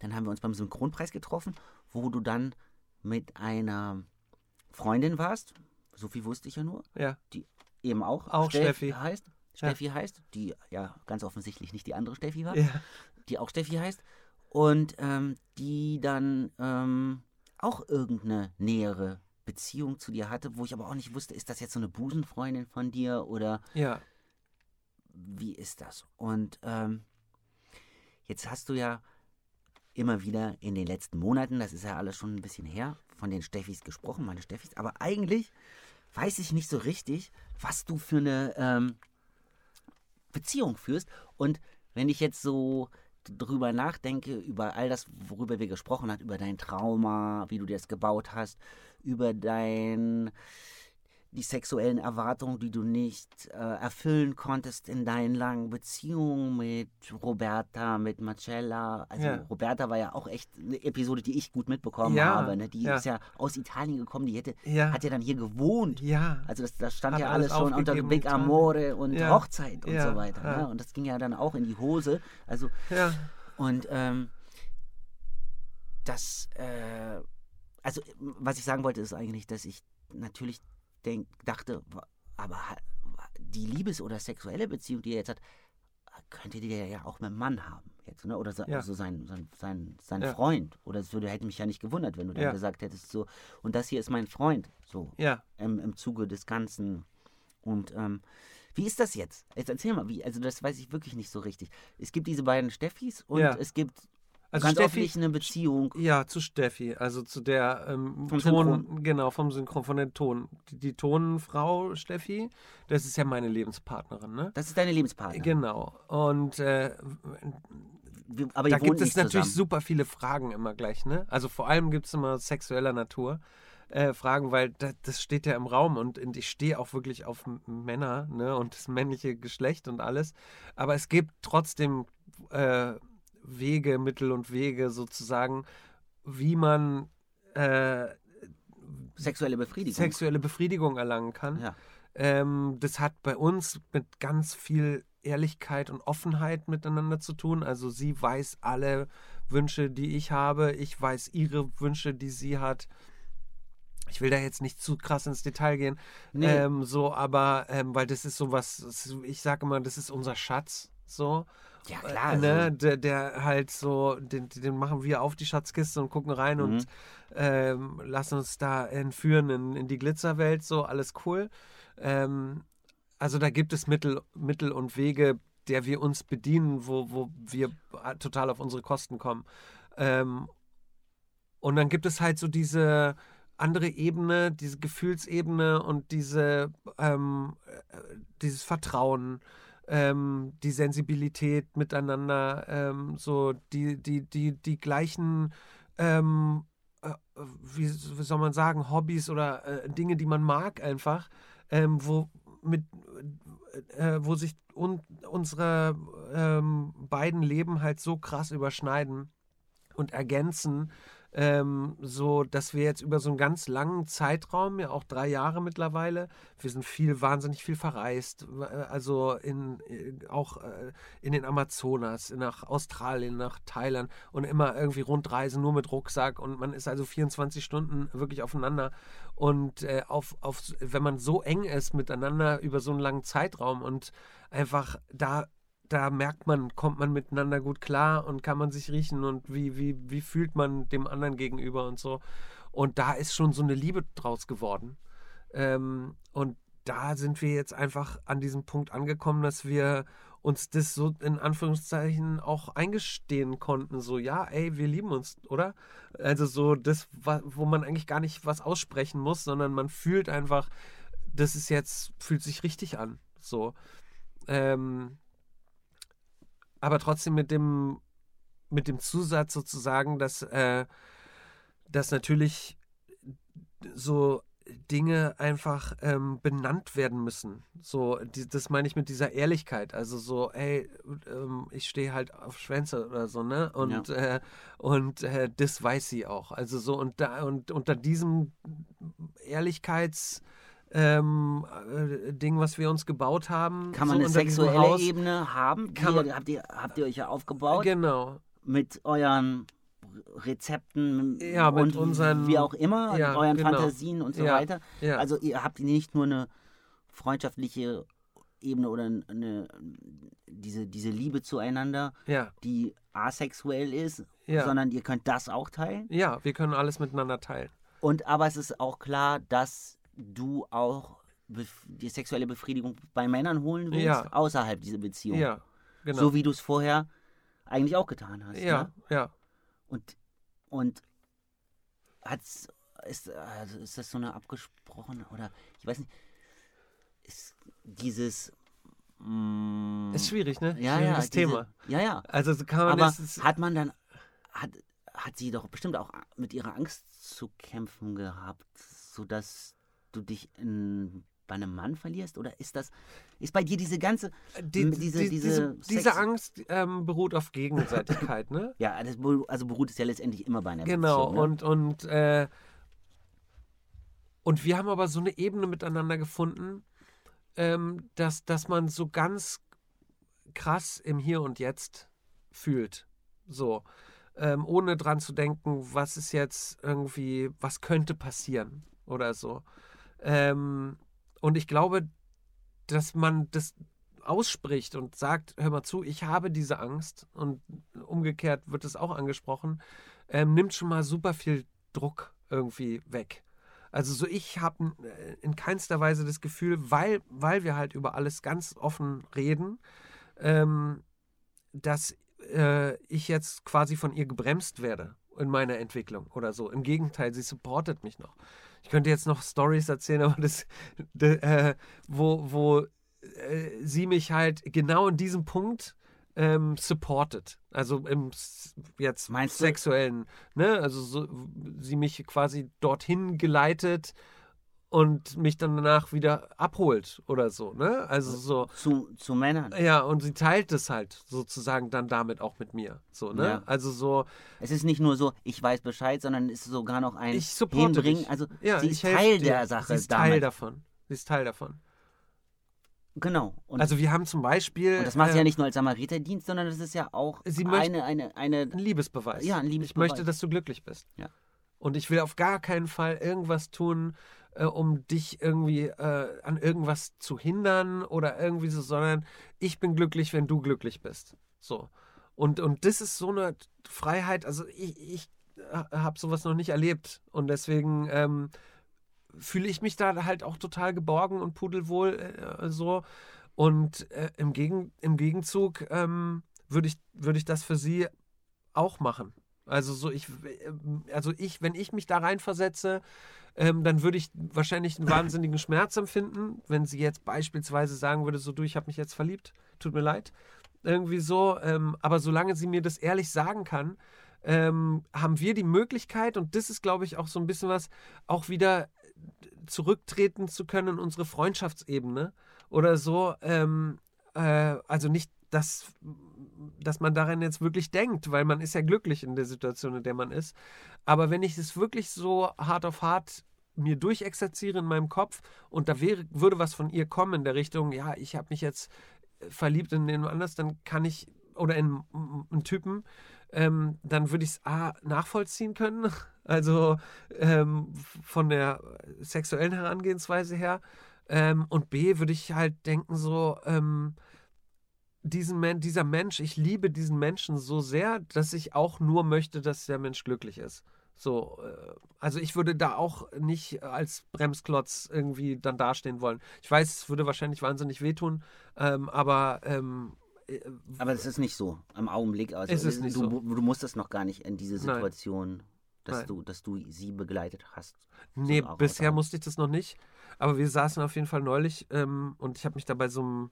dann haben wir uns beim Synchronpreis getroffen, wo du dann mit einer Freundin warst, so viel wusste ich ja nur, Ja. die eben auch, Auch Steffi. heißt. Steffi heißt, die ja ganz offensichtlich nicht die andere Steffi war, Ja. die auch Steffi heißt. Und ähm, die dann ähm, auch irgendeine nähere Beziehung zu dir hatte, wo ich aber auch nicht wusste, ist das jetzt so eine Busenfreundin von dir oder Ja. wie ist das? Und ähm, jetzt hast du ja immer wieder in den letzten Monaten, das ist ja alles schon ein bisschen her, von den Steffis gesprochen, meine Steffis, aber eigentlich weiß ich nicht so richtig, was du für eine ähm, Beziehung führst. Und wenn ich jetzt so drüber nachdenke, über all das, worüber wir gesprochen haben, über dein Trauma, wie du dir das gebaut hast, über dein die sexuellen Erwartungen, die du nicht äh, erfüllen konntest in deinen langen Beziehungen mit Roberta, mit Marcella. Also Ja. Roberta war ja auch echt eine Episode, die ich gut mitbekommen Ja, habe. Ne? Die ja. ist ja aus Italien gekommen, die hätte, Ja. hat ja dann hier gewohnt. Ja. Also das, das stand Hat ja alles alles schon unter Big. Amore und. Hochzeit und so weiter. Ne? Und das ging ja dann auch in die Hose. Also und ähm, das, äh, also was ich sagen wollte, ist eigentlich, dass ich natürlich denk, dachte, aber die Liebes- oder sexuelle Beziehung, die er jetzt hat, könnte die ja auch mit dem Mann haben. Jetzt, ne? Oder so, Ja. so sein, sein, sein, sein Ja. Freund. Oder es würde, hätte mich ja nicht gewundert, wenn du dann Ja. gesagt hättest, so, und das hier ist mein Freund, so Ja. im, im Zuge des Ganzen. Und ähm, wie ist das jetzt? Jetzt erzähl mal, wie, also das weiß ich wirklich nicht so richtig. Es gibt diese beiden Steffis und es gibt Also ganz Steffi, offensichtlich eine Beziehung. Ja, zu Steffi, also zu der ähm, Vom Ton, Synchron. genau, vom Synchron, von der Ton. Die, die Tonfrau Steffi, das ist ja meine Lebenspartnerin, ne? Das ist deine Lebenspartnerin. Genau. Und äh, Wir- Aber da gibt es natürlich zusammen. super viele Fragen immer gleich, ne? Also vor allem gibt es immer sexueller Natur. Äh, Fragen, weil das, das steht ja im Raum und, und ich stehe auch wirklich auf Männer ne, und das männliche Geschlecht und alles. Aber es gibt trotzdem äh, Wege, Mittel und Wege sozusagen, wie man äh, Sexuelle Befriedigung. sexuelle Befriedigung erlangen kann. Ja. Ähm, das hat bei uns mit ganz viel Ehrlichkeit und Offenheit miteinander zu tun. Also sie weiß alle Wünsche, die ich habe. Ich weiß ihre Wünsche, die sie hat. Ich will da jetzt nicht zu krass ins Detail gehen. Nee. Ähm, so, aber ähm, weil das ist sowas, das ist- ich sage immer, das ist unser Schatz. So. Ja, klar. Äh, ne, also, der, der halt so, den, den machen wir auf die Schatzkiste und gucken rein Mhm. und ähm, lassen uns da entführen in, in die Glitzerwelt, so alles cool. Ähm, also da gibt es Mittel, Mittel und Wege, der wir uns bedienen, wo, wo wir total auf unsere Kosten kommen. Ähm, und dann gibt es halt so diese andere Ebene, diese Gefühlsebene und diese, ähm, äh, dieses Vertrauen, ähm, die Sensibilität miteinander, ähm, so die, die, die, die gleichen, ähm, äh, wie, wie soll man sagen, Hobbys oder äh, Dinge, die man mag einfach, ähm, wo mit äh, wo sich un unsere ähm, beiden Leben halt so krass überschneiden und ergänzen, ähm, so dass wir jetzt über so einen ganz langen Zeitraum, ja auch drei Jahre mittlerweile, wir sind viel, wahnsinnig viel verreist, äh, also in, auch äh, in den Amazonas, nach Australien, nach Thailand und immer irgendwie Rundreisen nur mit Rucksack und man ist also 24 Stunden wirklich aufeinander und äh, auf, auf, wenn man so eng ist miteinander über so einen langen Zeitraum und einfach da da merkt man, kommt man miteinander gut klar und kann man sich riechen und wie, wie, wie fühlt man dem anderen gegenüber und so. Und da ist schon so eine Liebe draus geworden. Ähm, und da sind wir jetzt einfach an diesem Punkt angekommen, dass wir uns das so in Anführungszeichen auch eingestehen konnten. So, ja, ey, wir lieben uns, oder? Also so das, wo man eigentlich gar nicht was aussprechen muss, sondern man fühlt einfach, das ist jetzt, fühlt sich richtig an. So. Ähm, aber trotzdem mit dem, mit dem Zusatz sozusagen, dass, äh, dass natürlich so Dinge einfach ähm, benannt werden müssen. So, die, das meine ich mit dieser Ehrlichkeit. Also so, ey, ähm, ich stehe halt auf Schwänze oder so, ne? Und, äh, und äh, das weiß sie auch. Also so, und da, und unter diesem Ehrlichkeits ähm, äh, Ding, was wir uns gebaut haben. kann man so eine sexuelle Haus, Ebene haben? Kann man- habt, ihr, habt ihr euch ja aufgebaut Genau. mit euren Rezepten Ja, mit und unseren- wie auch immer, Ja, euren genau. Fantasien und so Ja, weiter. Ja. Also ihr habt nicht nur eine freundschaftliche Ebene oder eine, diese, diese Liebe zueinander, die asexuell ist, sondern ihr könnt das auch teilen. ja, wir können alles miteinander teilen. Und aber es ist auch klar, dass du auch die sexuelle Befriedigung bei Männern holen willst, Ja. außerhalb dieser Beziehung. Ja, genau. So wie du es vorher eigentlich auch getan hast. ja, Ne? ja. Und, und hat's, ist, also ist das so eine abgesprochene, oder ich weiß nicht, ist dieses. mm, Ist schwierig, ne? ja, ja, diese, Thema. Ja, ja. Also so kann man Aber das. ist- hat man dann, hat, hat sie doch bestimmt auch mit ihrer Angst zu kämpfen gehabt, sodass du dich in, bei einem Mann verlierst? Oder ist das, ist bei dir diese ganze, Die, diese, die, diese, diese, diese Angst ähm, beruht auf Gegenseitigkeit, ne? Ja, das, also beruht es ja letztendlich immer bei einer Genau, Beziehung. Ne? und, und, äh, und wir haben aber so eine Ebene miteinander gefunden, ähm, dass, dass man so ganz krass im Hier und Jetzt fühlt. So. Ähm, ohne dran zu denken, was ist jetzt irgendwie, was könnte passieren oder so. Ähm, und ich glaube, dass man das ausspricht und sagt, hör mal zu, ich habe diese Angst und umgekehrt wird es auch angesprochen, ähm, nimmt schon mal super viel Druck irgendwie weg. Also so ich habe in keinster Weise das Gefühl, weil, weil wir halt über alles ganz offen reden, ähm, dass äh, ich jetzt quasi von ihr gebremst werde in meiner Entwicklung oder so. Im Gegenteil, sie supportet mich noch. Ich könnte jetzt noch Stories erzählen, aber das, de, äh, wo, wo äh, sie mich halt genau in diesem Punkt ähm, supportet. Also im jetzt Meinst du- sexuellen, ne? Also so, sie mich quasi dorthin geleitet und mich dann danach wieder abholt oder so, ne? Also so. Zu, zu Männern. Ja, und sie teilt es halt sozusagen dann damit auch mit mir. So, ne? Ja. Also so, Es ist nicht nur so, ich weiß Bescheid, sondern es ist sogar noch ein ich Hinbringen. dich. Also ja, sie ich ist Teil dir. der Sache Sie ist damit. Teil davon. Sie ist Teil davon. Genau. Und, also wir haben zum Beispiel und das macht sie äh, ja nicht nur als Samariterdienst, sondern das ist ja auch eine, eine, eine. ein Liebesbeweis. Ja, ein Ich Liebesbeweis. möchte, dass du glücklich bist. Ja. Und ich will auf gar keinen Fall irgendwas tun, äh, um dich irgendwie äh, an irgendwas zu hindern oder irgendwie so, sondern ich bin glücklich, wenn du glücklich bist. So. Und, und das ist so eine Freiheit, also ich, ich habe sowas noch nicht erlebt. Und deswegen ähm, fühle ich mich da halt auch total geborgen und pudelwohl äh, so. Und äh, im, Gegen, im Gegenzug ähm, würde ich, würd ich das für sie auch machen. Also so ich, äh, also ich, wenn ich mich da reinversetze, ähm, dann würde ich wahrscheinlich einen wahnsinnigen Schmerz empfinden, wenn sie jetzt beispielsweise sagen würde, so du, ich habe mich jetzt verliebt, tut mir leid, irgendwie so. Ähm, aber solange sie mir das ehrlich sagen kann, ähm, haben wir die Möglichkeit und das ist, glaube ich, auch so ein bisschen was, auch wieder zurücktreten zu können in unsere Freundschaftsebene oder so. Ähm, äh, also nicht, dass, dass man daran jetzt wirklich denkt, weil man ist ja glücklich in der Situation, in der man ist. Aber wenn ich es wirklich so hart auf hart mir durchexerziere in meinem Kopf und da wäre, würde was von ihr kommen in der Richtung, ja, ich habe mich jetzt verliebt in den anders, dann kann ich, oder in einen Typen, ähm, dann würde ich es A nachvollziehen können, also ähm, von der sexuellen Herangehensweise her. Ähm, und B würde ich halt denken, so, ähm, diesen Men dieser Mensch, ich liebe diesen Menschen so sehr, dass ich auch nur möchte, dass der Mensch glücklich ist. So, äh, also ich würde da auch nicht als Bremsklotz irgendwie dann dastehen wollen. Ich weiß, es würde wahrscheinlich wahnsinnig wehtun, ähm, aber ähm, äh, Aber das ist nicht so im Augenblick. Also Es ist du, nicht so. du musst das noch gar nicht in diese Nein. Situation, dass Nein. du, dass du sie begleitet hast. Nee, auch bisher musste ich das noch nicht. Aber wir saßen auf jeden Fall neulich ähm, und ich habe mich da bei so einem,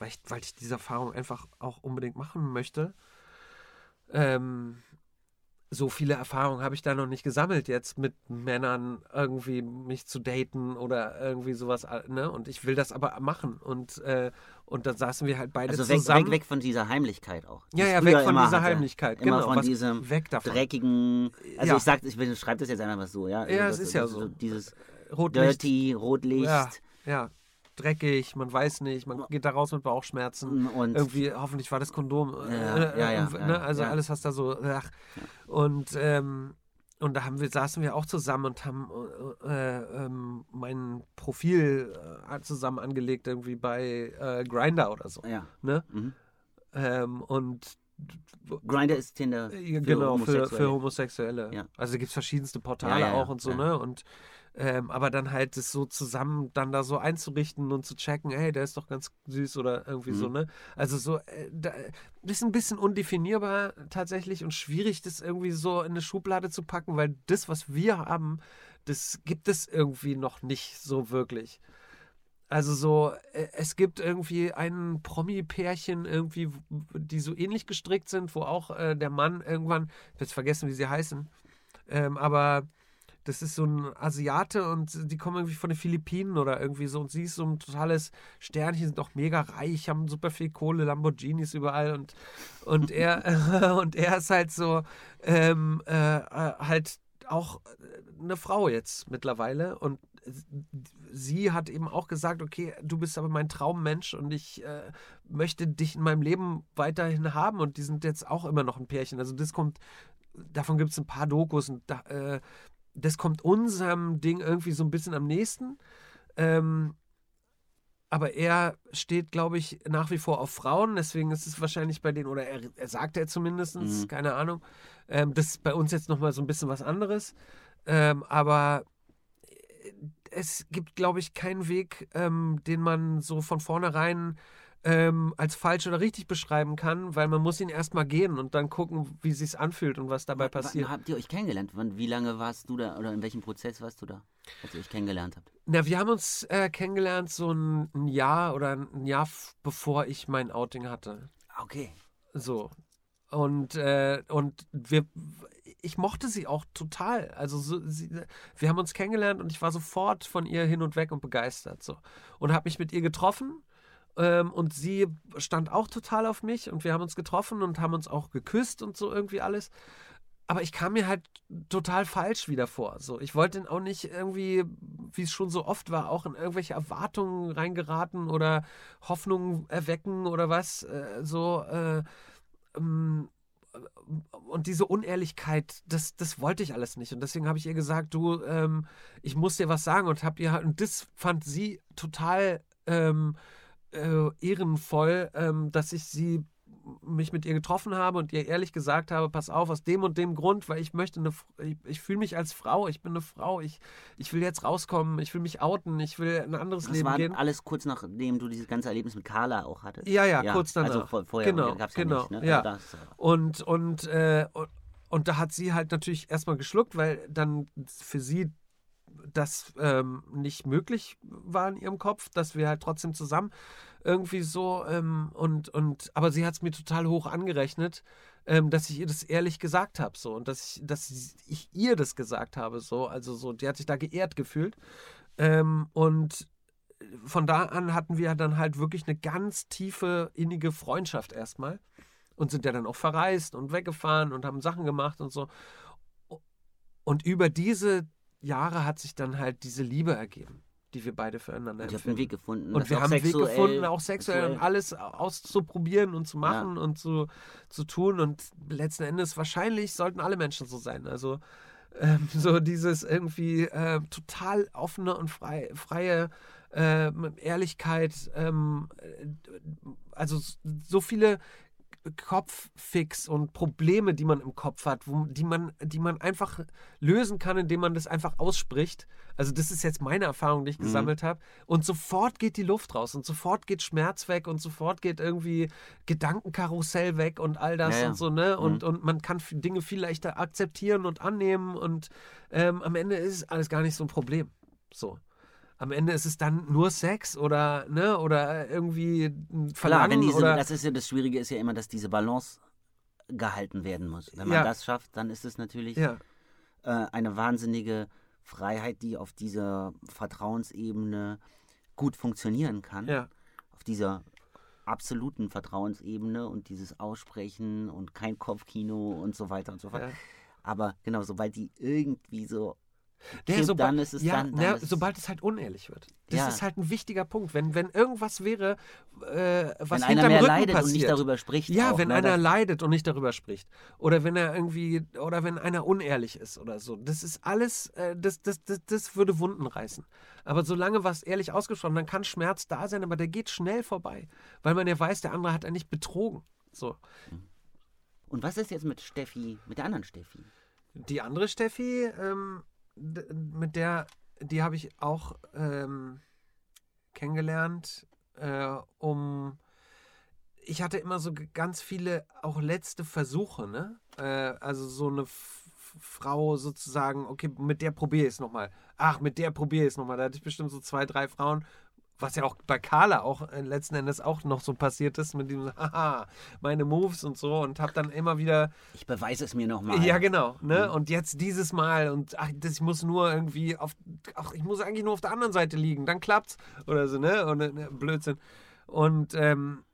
weil ich, weil ich diese Erfahrung einfach auch unbedingt machen möchte. Ähm, so viele Erfahrungen habe ich da noch nicht gesammelt, jetzt mit Männern irgendwie mich zu daten oder irgendwie sowas. Ne? Und ich will das aber machen. Und, äh, und dann saßen wir halt beide Also weg, zusammen. weg, weg von dieser Heimlichkeit auch. die ja, ja, weg von dieser hatte. Heimlichkeit. Immer genau, von was, diesem weg davon. dreckigen. Also Ja. ich sag, ich schreibe das jetzt einfach mal so, ja. Ja, also es ist ja das- so. Dieses Rotlicht. Dirty, Rotlicht Ja, ja, dreckig, man weiß nicht, man geht da raus mit Bauchschmerzen. und Irgendwie, hoffentlich war das Kondom. Ja, äh, ja, ja, äh, ja, ne? Also ja. alles, was da so. Ach. Und, ähm, und da haben wir, saßen wir auch zusammen und haben äh, äh, ähm, mein Profil äh, zusammen angelegt, irgendwie bei äh, Grinder oder so. ja. Ne? Mhm. Ähm, und Grinder ist Tinder. äh, genau, für, Homosexuelle. für Homosexuelle. Ja. Also gibt es verschiedenste Portale Ja, ja, ja, auch und so, ja. ne? Und ähm, aber dann halt das so zusammen dann da so einzurichten und zu checken, hey, der ist doch ganz süß oder irgendwie so, Mhm. ne? Also so, äh, da, das ist ein bisschen undefinierbar tatsächlich und schwierig, das irgendwie so in eine Schublade zu packen, weil das, was wir haben, das gibt es irgendwie noch nicht so wirklich. Also so, äh, es gibt irgendwie ein Promi-Pärchen irgendwie, die so ähnlich gestrickt sind, wo auch äh, der Mann irgendwann, ich hab jetzt vergessen, wie sie heißen, ähm, aber das ist so ein Asiate und die kommen irgendwie von den Philippinen oder irgendwie so. Und sie ist so ein totales Sternchen, sind auch mega reich, haben super viel Kohle, Lamborghinis überall. Und, und er und er ist halt so ähm, äh, äh halt auch eine Frau jetzt mittlerweile. Und sie hat eben auch gesagt, okay, du bist aber mein Traummensch und ich äh, möchte dich in meinem Leben weiterhin haben. Und die sind jetzt auch immer noch ein Pärchen. Also das kommt, davon gibt es ein paar Dokus und da, äh, das kommt unserem Ding irgendwie so ein bisschen am nächsten. Ähm, aber er steht, glaube ich, nach wie vor auf Frauen. Deswegen ist es wahrscheinlich bei denen, oder er, er sagt er zumindest, mhm. keine Ahnung. Ähm, das ist bei uns jetzt nochmal so ein bisschen was anderes. Ähm, aber äh, es gibt, glaube ich, keinen Weg, ähm, den man so von vornherein ähm, als falsch oder richtig beschreiben kann, weil man muss ihn erstmal gehen und dann gucken, wie es sich anfühlt und was dabei passiert. Wann habt ihr euch kennengelernt? Wie lange warst du da oder in welchem Prozess warst du da, als ihr euch kennengelernt habt? Na, wir haben uns äh, kennengelernt so ein, ein, Jahr oder ein Jahr bevor ich mein Outing hatte. Okay. So. Und, äh, und wir, ich mochte sie auch total. Also so, sie, wir haben uns kennengelernt und ich war sofort von ihr hin und weg und begeistert. So. Und habe mich mit ihr getroffen ähm, und sie stand auch total auf mich und wir haben uns getroffen und haben uns auch geküsst und so irgendwie alles. Aber ich kam mir halt total falsch wieder vor. So, ich wollte auch nicht irgendwie, wie es schon so oft war, auch in irgendwelche Erwartungen reingeraten oder Hoffnungen erwecken oder was. Äh, so, äh, ähm, und diese Unehrlichkeit, das, das wollte ich alles nicht. Und deswegen habe ich ihr gesagt, du, ähm, ich muss dir was sagen und habe ihr und das fand sie total ähm, äh, ehrenvoll, ähm, dass ich sie mich mit ihr getroffen habe und ihr ehrlich gesagt habe, pass auf, aus dem und dem Grund, weil ich möchte eine, ich, ich fühle mich als Frau, ich bin eine Frau, ich, ich will jetzt rauskommen, ich will mich outen, ich will ein anderes das Leben war gehen. alles kurz nachdem du dieses ganze Erlebnis mit Carla auch hattest? Ja, ja, ja kurz danach. Also vor, vorher genau, gab es genau, ja nicht, ne? Ja. Das, und, und, äh, und, und da hat sie halt natürlich erstmal geschluckt, weil dann für sie das ähm, nicht möglich war in ihrem Kopf, dass wir halt trotzdem zusammen irgendwie so ähm, und und aber sie hat es mir total hoch angerechnet, ähm, dass ich ihr das ehrlich gesagt habe so und dass ich dass ich ihr das gesagt habe so also so die hat sich da geehrt gefühlt. Ähm, und von da an hatten wir dann halt wirklich eine ganz tiefe innige Freundschaft erstmal und sind ja dann auch verreist und weggefahren und haben Sachen gemacht und so. Und über diese Jahre hat sich dann halt diese Liebe ergeben, die wir beide füreinander und empfinden. einen Weg gefunden. Und wir haben einen Weg gefunden, auch sexuell, und alles auszuprobieren und zu machen ja. und zu, zu tun. Und letzten Endes, wahrscheinlich sollten alle Menschen so sein. Also ähm, so dieses irgendwie äh, total offene und frei, freie äh, Ehrlichkeit. Ähm, äh, also so viele Kopffix und Probleme, die man im Kopf hat, wo, die, man, die man einfach lösen kann, indem man das einfach ausspricht. Also das ist jetzt meine Erfahrung, die ich mhm. gesammelt habe. Und sofort geht die Luft raus und sofort geht Schmerz weg und sofort geht irgendwie Gedankenkarussell weg und all das ja, ja. und so, ne? Mhm. Und, und man kann Dinge viel leichter akzeptieren und annehmen und ähm, am Ende ist alles gar nicht so ein Problem. So am Ende ist es dann nur Sex oder ne oder irgendwie Verlangen Klar, wenn diese, oder das ist ja das Schwierige ist ja immer, dass diese Balance gehalten werden muss. Wenn man ja. das schafft, dann ist es natürlich ja. äh, eine wahnsinnige Freiheit, die auf dieser Vertrauensebene gut funktionieren kann. Ja. Auf dieser absoluten Vertrauensebene und dieses Aussprechen und kein Kopfkino und so weiter und so fort. Aber genau, sobald die irgendwie so der, sobald, dann ist es ja, dann, dann ja, ist sobald es halt unehrlich wird. Das ja. ist halt ein wichtiger Punkt. Wenn, wenn irgendwas wäre, äh, was wenn einer mehr Rücken leidet passiert, und nicht darüber spricht. Ja, auch, wenn ne, einer leidet und nicht darüber spricht. Oder wenn er irgendwie, oder wenn einer unehrlich ist oder so. Das ist alles, äh, das, das, das, das würde Wunden reißen. Aber solange was ehrlich ausgesprochen, dann kann Schmerz da sein, aber der geht schnell vorbei. Weil man ja weiß, der andere hat ja nicht betrogen. So. Und was ist jetzt mit Steffi, mit der anderen Steffi? Die andere Steffi, ähm, mit der, die habe ich auch ähm, kennengelernt, äh, um. Ich hatte immer so ganz viele auch letzte Versuche, ne? Äh, also so eine Frau sozusagen, okay, mit der probiere ich es nochmal. Ach, mit der probiere ich es nochmal. Da hatte ich bestimmt so zwei, drei Frauen, was ja auch bei Carla auch äh, letzten Endes auch noch so passiert ist mit dem, haha, meine Moves und so und habe dann immer wieder. Ich beweise es mir nochmal. Ja, genau. Ne? Mhm. Und jetzt dieses Mal und ach, das, ich muss nur irgendwie auf, ach, ich muss eigentlich nur auf der anderen Seite liegen, dann klappt's oder so, ne? Und ne, Blödsinn. Und ähm,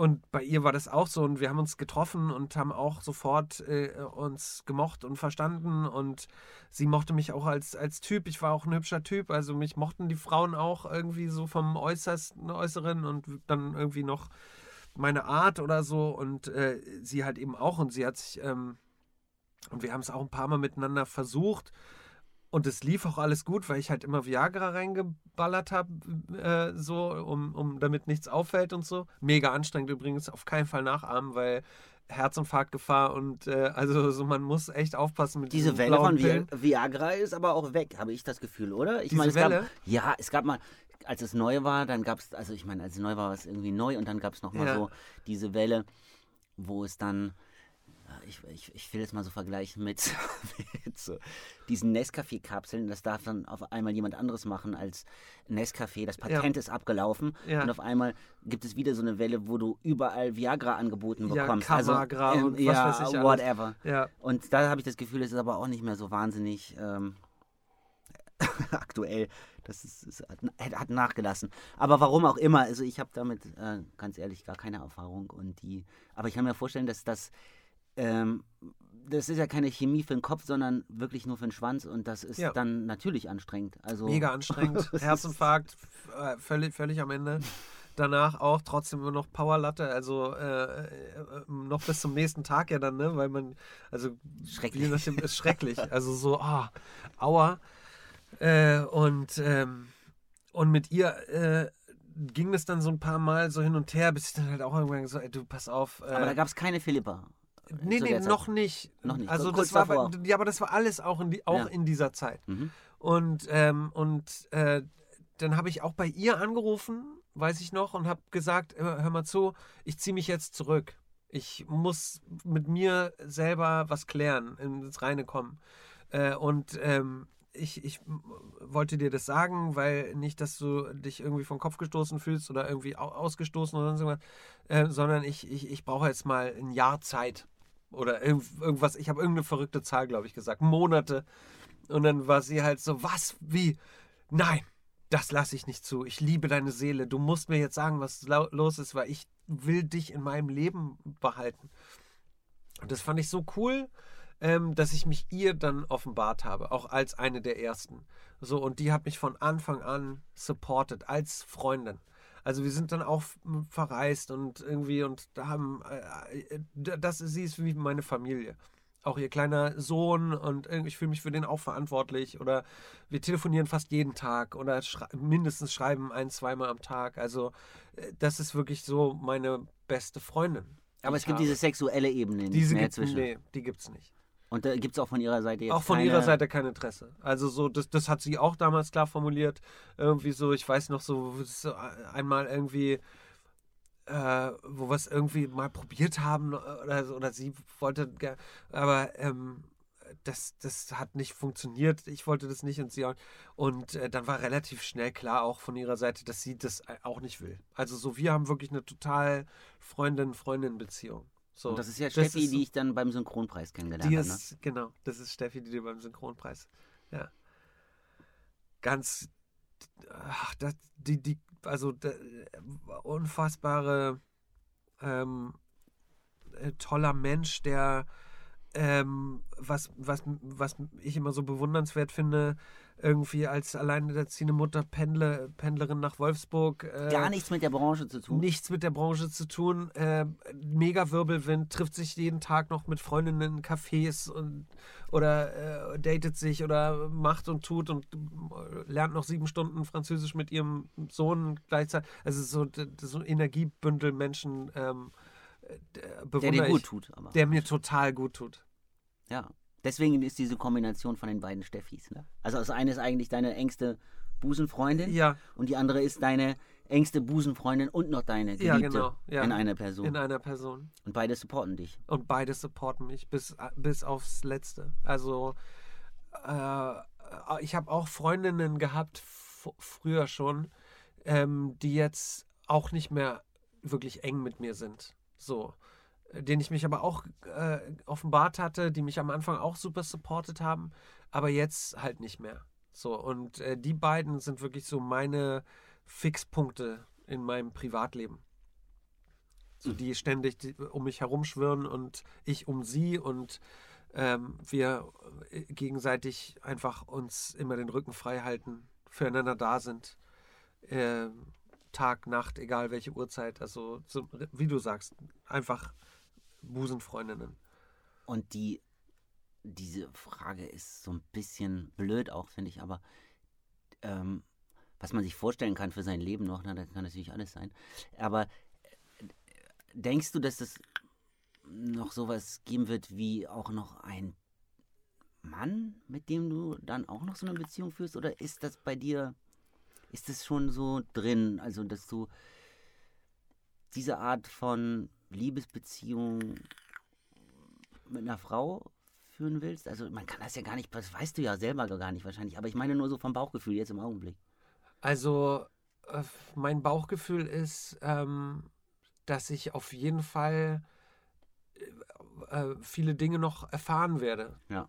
und bei ihr war das auch so. Und wir haben uns getroffen und haben auch sofort äh, uns gemocht und verstanden. Und sie mochte mich auch als, als Typ. Ich war auch ein hübscher Typ, also mich mochten die Frauen auch irgendwie so vom Äußersten, Äußeren und dann irgendwie noch meine Art oder so. Und äh, sie halt eben auch. Und sie hat sich ähm, und wir haben es auch ein paar Mal miteinander versucht und es lief auch alles gut, weil ich halt immer Viagra reingeballert habe, äh, so, um, um damit nichts auffällt und so. Mega anstrengend übrigens, auf keinen Fall nachahmen, weil Herzinfarktgefahr und äh, also so, man muss echt aufpassen mit Diese Welle von Vi Viagra ist aber auch weg, habe ich das Gefühl, oder? Ich Diese meine, Welle? Gab, ja, es gab mal, als es neu war, dann gab es, also ich meine, als es neu war, war es irgendwie neu und dann gab es nochmal ja. so diese Welle, wo es dann ich, ich, ich will es mal so vergleichen mit, mit so diesen Nescafé-Kapseln. Das darf dann auf einmal jemand anderes machen als Nescafé. Das Patent ja. ist abgelaufen. Ja. Und auf einmal gibt es wieder so eine Welle, wo du überall Viagra angeboten bekommst. Ja, Camagra also, ähm, und was ja, weiß ich whatever. Ja. Und da habe ich das Gefühl, es ist aber auch nicht mehr so wahnsinnig ähm, aktuell. Das ist, ist, hat, hat, nachgelassen. Aber warum auch immer, also ich habe damit äh, ganz ehrlich gar keine Erfahrung. Und die, aber ich kann mir vorstellen, dass das ähm, das ist ja keine Chemie für den Kopf, sondern wirklich nur für den Schwanz und das ist ja. dann natürlich anstrengend. Also Mega anstrengend. Herzinfarkt, äh, völlig, völlig am Ende. Danach auch trotzdem immer noch Powerlatte, also äh, äh, noch bis zum nächsten Tag ja dann, ne? Weil man, also schrecklich. ist schrecklich. Also so, ah, aua. Äh, und, ähm, und mit ihr äh, ging es dann so ein paar Mal so hin und her, bis ich dann halt auch irgendwann so, ey, du pass auf. Aber da gab es keine Philippa. Nee, nee, noch nicht. Noch nicht. Also das war, ja, aber das war alles auch in, die, auch ja. in dieser Zeit. Mhm. Und, ähm, und äh, dann habe ich auch bei ihr angerufen, weiß ich noch, und habe gesagt, hör mal zu, ich ziehe mich jetzt zurück. Ich muss mit mir selber was klären, ins Reine kommen. Äh, und ähm, ich, ich wollte dir das sagen, weil nicht, dass du dich irgendwie vom Kopf gestoßen fühlst oder irgendwie ausgestoßen oder so, äh, sondern ich, ich, ich brauche jetzt mal ein Jahr Zeit. Oder irgendwas, ich habe irgendeine verrückte Zahl, glaube ich, gesagt. Monate. Und dann war sie halt so, was, wie? Nein, das lasse ich nicht zu. Ich liebe deine Seele. Du musst mir jetzt sagen, was los ist, weil ich will dich in meinem Leben behalten. Und das fand ich so cool, ähm, dass ich mich ihr dann offenbart habe, auch als eine der ersten. So, und die hat mich von Anfang an supported, als Freundin. Also wir sind dann auch verreist und irgendwie und da haben äh, äh das sie ist wie meine Familie. Auch ihr kleiner Sohn und ich fühle mich für den auch verantwortlich oder wir telefonieren fast jeden Tag oder schrei mindestens schreiben ein, zweimal am Tag. Also äh, das ist wirklich so meine beste Freundin. Aber es gibt habe. diese sexuelle Ebene nicht diese mehr gibt, zwischen. Nee, die gibt es nicht. Und da gibt es auch von ihrer Seite jetzt Auch von keine... ihrer Seite kein Interesse. Also so, das, das hat sie auch damals klar formuliert. Irgendwie so, ich weiß noch so, so einmal irgendwie, äh, wo wir es irgendwie mal probiert haben oder, oder sie wollte, aber ähm, das, das hat nicht funktioniert. Ich wollte das nicht und sie auch. Und äh, dann war relativ schnell klar auch von ihrer Seite, dass sie das auch nicht will. Also so, wir haben wirklich eine total Freundin-Freundin-Beziehung. So, und das ist ja Steffi, ist, die ich dann beim Synchronpreis kennengelernt habe. Ne? Genau, das ist Steffi, die du beim Synchronpreis. Ja. Ganz. Ach, das, die, die, also der, unfassbare, ähm, äh, toller Mensch, der ähm, was, was, was ich immer so bewundernswert finde, irgendwie als alleinerziehende Mutter Pendler, Pendlerin nach Wolfsburg. Äh, Gar nichts mit der Branche zu tun. Nichts mit der Branche zu tun. Äh, mega Wirbelwind, trifft sich jeden Tag noch mit Freundinnen in Cafés und, oder äh, datet sich oder macht und tut und äh, lernt noch sieben Stunden Französisch mit ihrem Sohn gleichzeitig. Also so, so Energiebündel Menschen. Ähm, der dir gut tut. Aber. Der mir total gut tut. Ja. Deswegen ist diese Kombination von den beiden Steffis. Ne? Also das eine ist eigentlich deine engste Busenfreundin ja. und die andere ist deine engste Busenfreundin und noch deine Geliebte ja, genau. ja. in einer Person. In einer Person. Und beide supporten dich. Und beide supporten mich bis, bis aufs Letzte. Also äh, ich habe auch Freundinnen gehabt, früher schon, ähm, die jetzt auch nicht mehr wirklich eng mit mir sind. So. Den ich mich aber auch äh, offenbart hatte, die mich am Anfang auch super supportet haben, aber jetzt halt nicht mehr. So, und äh, die beiden sind wirklich so meine Fixpunkte in meinem Privatleben. So, die ständig die, um mich herumschwirren und ich um sie und ähm, wir äh, gegenseitig einfach uns immer den Rücken frei halten, füreinander da sind. Äh, Tag, Nacht, egal welche Uhrzeit. Also, so, wie du sagst, einfach Busenfreundinnen. Und die, diese Frage ist so ein bisschen blöd auch, finde ich, aber ähm, was man sich vorstellen kann für sein Leben noch, na, das kann natürlich alles sein. Aber äh, denkst du, dass es noch sowas geben wird wie auch noch ein Mann, mit dem du dann auch noch so eine Beziehung führst? Oder ist das bei dir, ist das schon so drin? Also, dass du diese Art von Liebesbeziehung mit einer Frau führen willst? Also, man kann das ja gar nicht, das weißt du ja selber gar nicht wahrscheinlich, aber ich meine nur so vom Bauchgefühl jetzt im Augenblick. Also, äh, mein Bauchgefühl ist, ähm, dass ich auf jeden Fall äh, viele Dinge noch erfahren werde. Ja.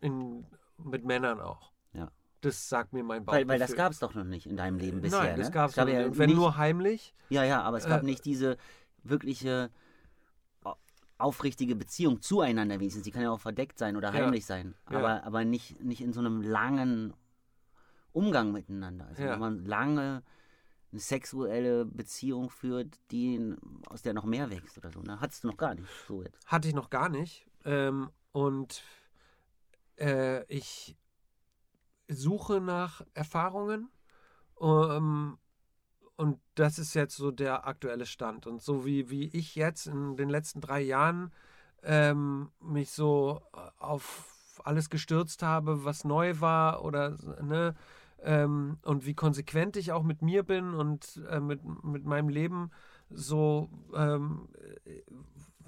In, mit Männern auch. Ja. Das sagt mir mein Bauchgefühl. Weil, weil das gab es doch noch nicht in deinem Leben bisher. Nein, das ne? gab es noch ja nicht. Wenn nicht, nur heimlich. Ja, ja, aber es gab Äh, nicht diese wirkliche au- aufrichtige Beziehung zueinander wenigstens. Die kann ja auch verdeckt sein oder Ja. heimlich sein. Ja. Aber, aber nicht, nicht in so einem langen Umgang miteinander. Also Ja. wenn man lange eine sexuelle Beziehung führt, die aus der noch mehr wächst oder so. Ne? Hattest du noch gar nicht so jetzt. Hatte ich noch gar nicht. Ähm, und äh, ich suche nach Erfahrungen. Ähm, und das ist jetzt so der aktuelle Stand. Und so wie, wie ich jetzt in den letzten drei Jahren ähm, mich so auf alles gestürzt habe, was neu war oder ne, ähm, und wie konsequent ich auch mit mir bin und äh, mit, mit meinem Leben, so ähm, äh,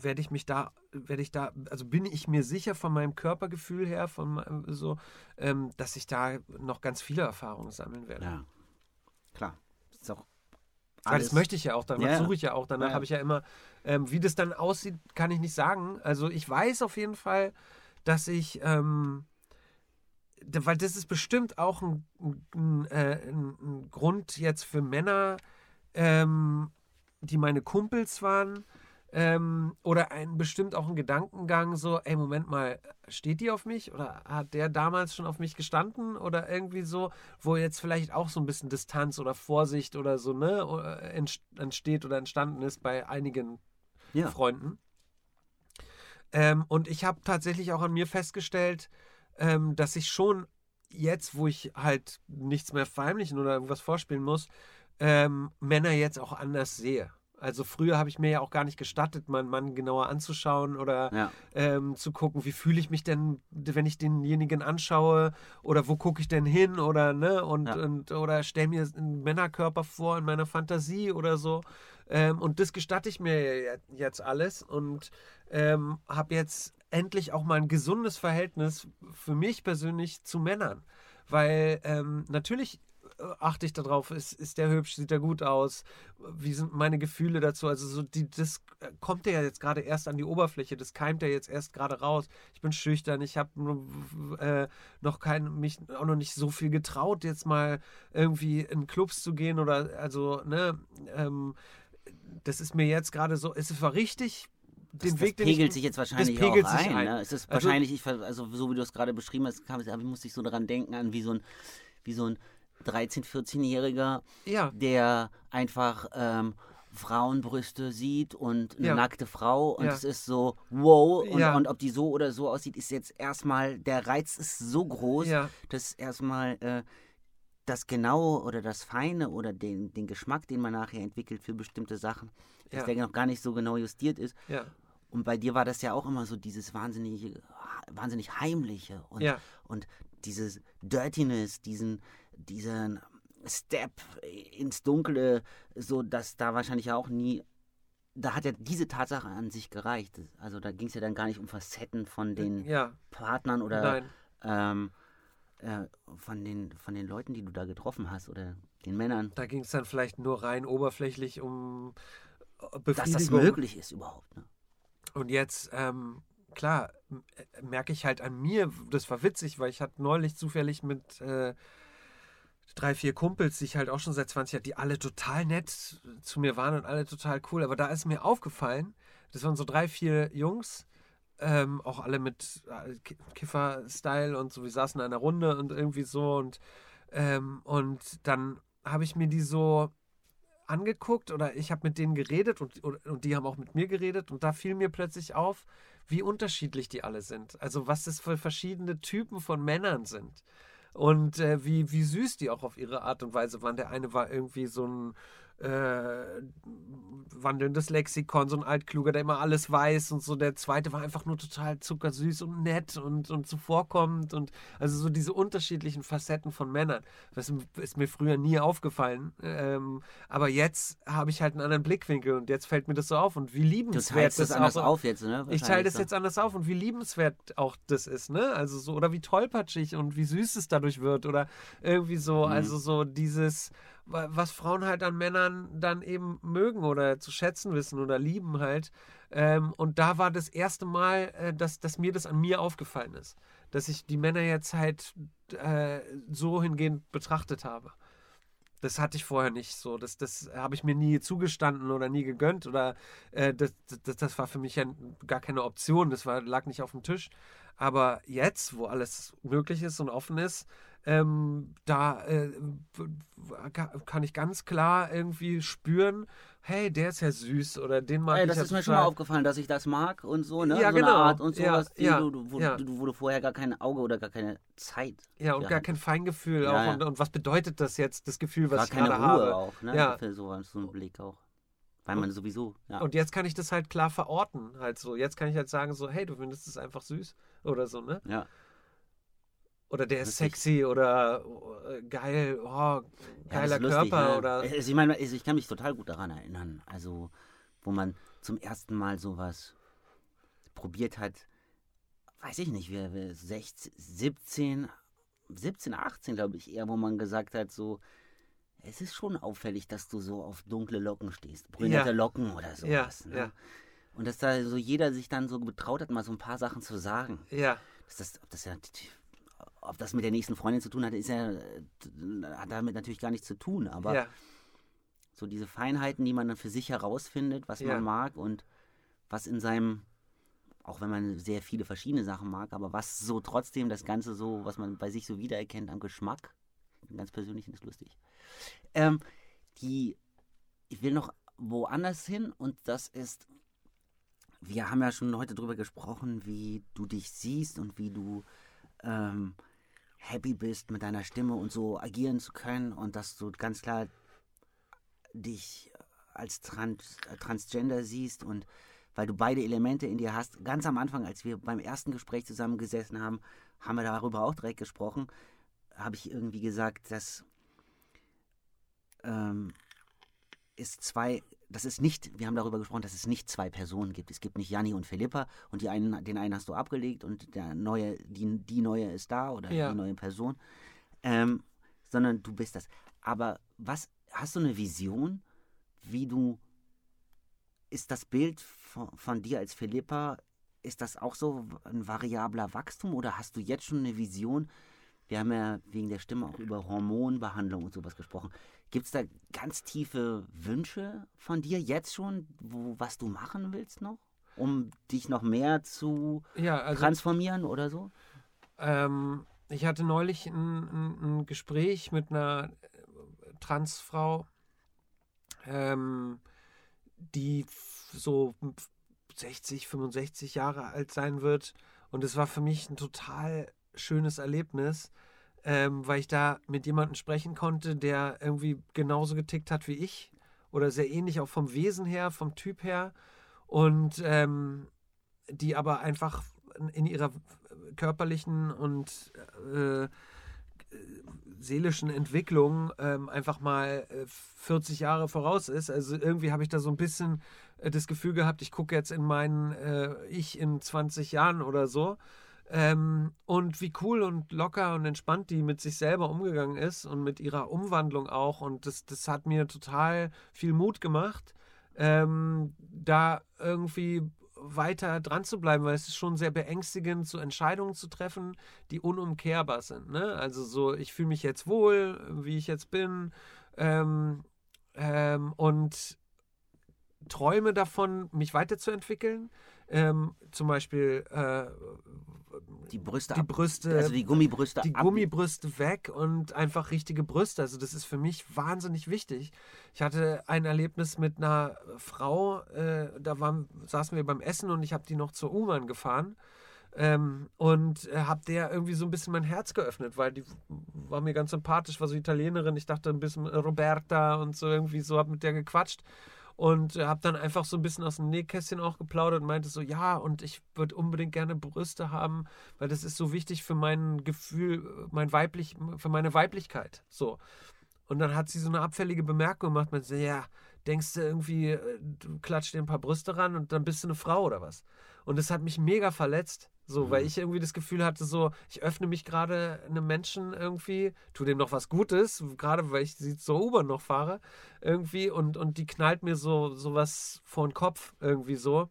werde ich mich da, werde ich da, also bin ich mir sicher von meinem Körpergefühl her, von so, ähm, dass ich da noch ganz viele Erfahrungen sammeln werde. Ja. Klar. Ist auch Weil das möchte ich ja auch, danach Ja, suche ich ja auch. Danach Ja, habe ich ja immer, ähm, wie das dann aussieht, kann ich nicht sagen. Also ich weiß auf jeden Fall, dass ich, ähm, weil das ist bestimmt auch ein, ein, äh, ein, ein Grund jetzt für Männer, ähm, die meine Kumpels waren, ähm, oder ein bestimmt auch ein Gedankengang, so, ey, Moment mal, steht die auf mich? Oder hat der damals schon auf mich gestanden? Oder irgendwie so, wo jetzt vielleicht auch so ein bisschen Distanz oder Vorsicht oder so, ne, äh, entst- entsteht oder entstanden ist bei einigen Ja. Freunden. Ähm, und ich habe tatsächlich auch an mir festgestellt, ähm, dass ich schon jetzt, wo ich halt nichts mehr verheimlichen oder irgendwas vorspielen muss, ähm, Männer jetzt auch anders sehe. Also früher habe ich mir ja auch gar nicht gestattet, meinen Mann genauer anzuschauen oder Ja. ähm, zu gucken, wie fühle ich mich denn, wenn ich denjenigen anschaue oder wo gucke ich denn hin oder ne und, Ja. und oder stell mir einen Männerkörper vor in meiner Fantasie oder so ähm, und das gestatte ich mir je- jetzt alles und ähm, habe jetzt endlich auch mal ein gesundes Verhältnis für mich persönlich zu Männern, weil ähm, natürlich achte ich darauf, ist, ist der hübsch, sieht er gut aus, wie sind meine Gefühle dazu, also so die, das äh, kommt ja jetzt gerade erst an die Oberfläche, das keimt ja jetzt erst gerade raus. Ich bin schüchtern, ich habe äh, noch kein, mich auch noch nicht so viel getraut, jetzt mal irgendwie in Clubs zu gehen oder also, ne, ähm, das ist mir jetzt gerade so, es war richtig, den das, Weg, pegelt ich, sich jetzt wahrscheinlich auch ein. ein. Ne? Es ist Also- wahrscheinlich, ich, also so wie du es gerade beschrieben hast, kam, es- musste ich so daran denken, an wie so ein, wie so ein 13-, 14-Jähriger, ja, der einfach ähm, Frauenbrüste sieht und eine Ja. nackte Frau und Ja. es ist so, wow, und, und ob die so oder so aussieht, ist jetzt erstmal, der Reiz ist so groß, dass erstmal äh, das Genaue oder das Feine oder den, den Geschmack, den man nachher entwickelt für bestimmte Sachen, dass der noch gar nicht so genau justiert ist. Und bei dir war das ja auch immer so dieses wahnsinnige, wahnsinnig heimliche und, und dieses Dirtiness, diesen, diesen Step ins Dunkle, so dass da wahrscheinlich auch nie, da hat ja diese Tatsache an sich gereicht. Also da ging es ja dann gar nicht um Facetten von den ja, Partnern oder ähm, äh, von, den, von den Leuten, die du da getroffen hast oder den Männern? Da ging es dann vielleicht nur rein oberflächlich um Befriedigung. Dass das möglich ist überhaupt. Ne? Und jetzt, ähm, klar, äh, merke ich halt an mir, das war witzig, weil ich hatte neulich zufällig mit äh, drei, vier Kumpels, die ich halt auch schon seit 20 Jahren, die alle total nett zu mir waren und alle total cool. Aber da ist mir aufgefallen, das waren so drei, vier Jungs, ähm, auch alle mit äh, Kiffer-Style und so, wir saßen in einer Runde und irgendwie so und, ähm, und dann habe ich mir die so angeguckt oder ich habe mit denen geredet und, und, und, die haben auch mit mir geredet und da fiel mir plötzlich auf, wie unterschiedlich die alle sind. Also was das für verschiedene Typen von Männern sind und äh, wie, wie süß die auch auf ihre Art und Weise waren. Der eine war irgendwie so ein äh, wandelndes Lexikon, so ein Altkluger, der immer alles weiß und so. Der zweite war einfach nur total zuckersüß und nett und, und zuvorkommend und also so diese unterschiedlichen Facetten von Männern. Das ist mir früher nie aufgefallen. Ähm, aber jetzt habe ich halt einen anderen Blickwinkel und jetzt fällt mir das so auf und wie liebenswert das, das anders auch, auf jetzt, ne? Ich teile das jetzt anders auf und wie liebenswert auch das ist, ne? Also so, oder wie tollpatschig und wie süß es dadurch wird oder irgendwie so, mhm. also so dieses was Frauen halt an Männern dann eben mögen oder zu schätzen wissen oder lieben halt. Ähm, und da war das erste Mal, äh, dass, dass mir das an mir aufgefallen ist. Dass ich die Männer jetzt halt äh, so hingehend betrachtet habe. Das hatte ich vorher nicht so. Das, das habe ich mir nie zugestanden oder nie gegönnt. Oder äh, das, das, das war für mich ja gar keine Option. Das war, lag nicht auf dem Tisch. Aber jetzt, wo alles möglich ist und offen ist, ähm, da äh, kann ich ganz klar irgendwie spüren, hey, der ist ja süß oder den mag ja, ich Das ja ist mir schon mal aufgefallen, dass ich das mag und so, ne? Ja, so genau. Art und ja, sowas, ja, du, wo, ja. du, wo du vorher gar kein Auge oder gar keine Zeit. Ja, und gar kein Feingefühl Ja, auch. ja. Und, und was bedeutet das jetzt, das Gefühl, was Gar ich keine gerade Ruhe habe? auch, ne? Ja. Für so, so einen Blick auch. Weil man sowieso, ja. Und jetzt kann ich das halt klar verorten, halt so. Jetzt kann ich halt sagen so, hey, du findest es einfach süß oder so, ne? ja. Oder der ist sexy oder äh, geil, oh, Ja, geiler ist lustig, Körper ne? oder Also ich meine, also ich kann mich total gut daran erinnern, also wo man zum ersten Mal sowas probiert hat, weiß ich nicht, wir, wir 16, 17, 17, 18 glaube ich eher, wo man gesagt hat, so, es ist schon auffällig, dass du so auf dunkle Locken stehst, brünette Ja. Locken oder Ja, sowas. ne? ja. Und dass da so jeder sich dann so getraut hat, mal so ein paar Sachen zu sagen. ja, Dass das, ob das ja ob das mit der nächsten Freundin zu tun hat, ist ja, äh, hat damit natürlich gar nichts zu tun, aber ja, so diese Feinheiten, die man dann für sich herausfindet, was Ja. man mag und was in seinem, auch wenn man sehr viele verschiedene Sachen mag, aber was so trotzdem das Ganze so, was man bei sich so wiedererkennt am Geschmack, ganz persönlich ist lustig. Ähm, die, ich will noch woanders hin und das ist, wir haben ja schon heute drüber gesprochen, wie du dich siehst und wie du ähm, happy bist, mit deiner Stimme und so agieren zu können und dass du ganz klar dich als Trans äh, Transgender siehst und weil du beide Elemente in dir hast. Ganz am Anfang, als wir beim ersten Gespräch zusammengesessen haben, haben wir darüber auch direkt gesprochen, habe ich irgendwie gesagt, dass ähm, es zwei, das ist nicht, wir haben darüber gesprochen, dass es nicht zwei Personen gibt. Es gibt nicht Janni und Philippa und die einen, den einen hast du abgelegt und der neue, die, die neue ist da oder Ja. die neue Person, ähm, sondern du bist das. Aber was, hast du eine Vision, wie du, ist das Bild von, von dir als Philippa, ist das auch so ein variabler Wachstum oder hast du jetzt schon eine Vision? Wir haben ja wegen der Stimme auch über Hormonbehandlung und sowas gesprochen. Gibt es da ganz tiefe Wünsche von dir jetzt schon, wo, was du machen willst noch, um dich noch mehr zu ja, also transformieren oder so? Ähm, ich hatte neulich ein, ein, ein Gespräch mit einer äh, Transfrau, ähm, die so 60, 65 Jahre alt sein wird. Und es war für mich ein total schönes Erlebnis, ähm, weil ich da mit jemandem sprechen konnte, der irgendwie genauso getickt hat wie ich oder sehr ähnlich auch vom Wesen her, vom Typ her. Und ähm, die aber einfach in ihrer körperlichen und äh, seelischen Entwicklung ähm, einfach mal äh, 40 Jahre voraus ist. Also irgendwie habe ich da so ein bisschen äh, das Gefühl gehabt, ich gucke jetzt in meinen äh, Ich in 20 Jahren oder so. Ähm, und wie cool und locker und entspannt die mit sich selber umgegangen ist und mit ihrer Umwandlung auch. Und das, das hat mir total viel Mut gemacht, ähm, da irgendwie weiter dran zu bleiben, weil es ist schon sehr beängstigend, so Entscheidungen zu treffen, die unumkehrbar sind. Ne? Also so, ich fühle mich jetzt wohl, wie ich jetzt bin ähm, ähm, und träume davon, mich weiterzuentwickeln. Ähm, zum Beispiel äh, die Brüste, die ab, Brüste, also die Gummibrüste, die ab, Gummibrüste weg und einfach richtige Brüste. Also das ist für mich wahnsinnig wichtig. Ich hatte ein Erlebnis mit einer Frau, äh, da waren, saßen wir beim Essen und ich habe die noch zur U-Bahn gefahren. Ähm, und äh, habe der irgendwie so ein bisschen mein Herz geöffnet, weil die war mir ganz sympathisch, war so Italienerin. Ich dachte ein bisschen Roberta und so irgendwie so, habe mit der gequatscht und habe dann einfach so ein bisschen aus dem Nähkästchen auch geplaudert und meinte so, ja, und ich würde unbedingt gerne Brüste haben, weil das ist so wichtig für mein Gefühl, mein weiblich, für meine Weiblichkeit. So. Und dann hat sie so eine abfällige Bemerkung gemacht, man ja, denkst du irgendwie, äh, du klatscht dir ein paar Brüste ran und dann bist du eine Frau oder was? Und das hat mich mega verletzt. So, mhm. weil ich irgendwie das Gefühl hatte, so, ich öffne mich gerade einem Menschen irgendwie, tu dem noch was Gutes, gerade weil ich sie zur U-Bahn noch fahre, irgendwie, und, und die knallt mir so, so was vor den Kopf, irgendwie so.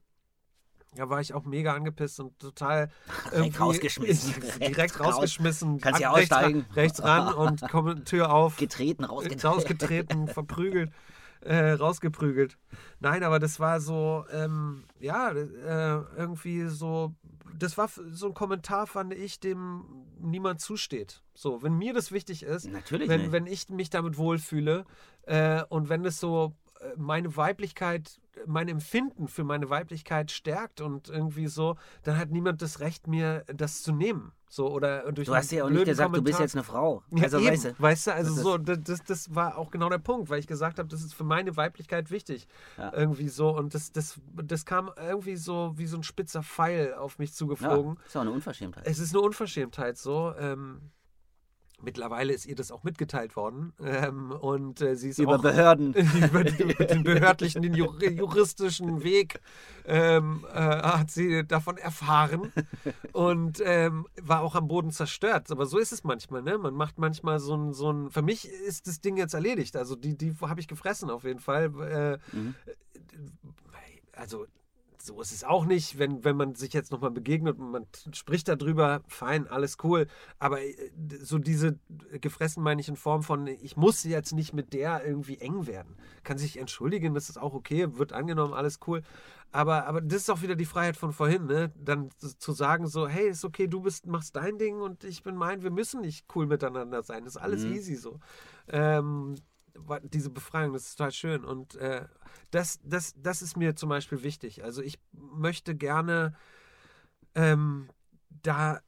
Da war ich auch mega angepisst und total direkt rausgeschmissen. direkt, rausgeschmissen. Kannst ja aussteigen. Rechts, rechts ran und komme Tür auf. Getreten, rausgetreten. Rausgetreten, verprügelt äh, rausgeprügelt. Nein, aber das war so, ähm, ja, äh, irgendwie so, das war so ein Kommentar, fand ich, dem niemand zusteht. So, wenn mir das wichtig ist, Natürlich wenn, wenn ich mich damit wohlfühle äh, und wenn es so meine Weiblichkeit, mein Empfinden für meine Weiblichkeit stärkt und irgendwie so, dann hat niemand das Recht, mir das zu nehmen. So, oder durch du hast ja auch nicht gesagt, Kommentar. du bist jetzt eine Frau. Also, ja, weißt, du, weißt du, also so, das, das war auch genau der Punkt, weil ich gesagt habe, das ist für meine Weiblichkeit wichtig. Ja. Irgendwie so. Und das, das, das kam irgendwie so wie so ein spitzer Pfeil auf mich zugeflogen. Ja, ist auch eine Unverschämtheit. Es ist eine Unverschämtheit so. Ähm, Mittlerweile ist ihr das auch mitgeteilt worden. Ähm, und äh, sie ist über auch Behörden. über den behördlichen, den juristischen Weg ähm, äh, hat sie davon erfahren und ähm, war auch am Boden zerstört. Aber so ist es manchmal. Ne? Man macht manchmal so ein, so ein. Für mich ist das Ding jetzt erledigt. Also die, die habe ich gefressen auf jeden Fall. Äh, mhm. Also so ist es auch nicht, wenn, wenn man sich jetzt nochmal begegnet und man spricht darüber, fein, alles cool. Aber äh, so diese gefressen meine ich in Form von, ich muss jetzt nicht mit der irgendwie eng werden. Kann sich entschuldigen, das ist auch okay, wird angenommen, alles cool. Aber, aber das ist auch wieder die Freiheit von vorhin, ne? Dann zu sagen so, hey, ist okay, du bist, machst dein Ding und ich bin mein, wir müssen nicht cool miteinander sein. Das ist alles mhm. easy so. Ähm, diese Befreiung, das ist total schön. Und äh, das, das, das ist mir zum Beispiel wichtig. Also ich möchte gerne ähm, da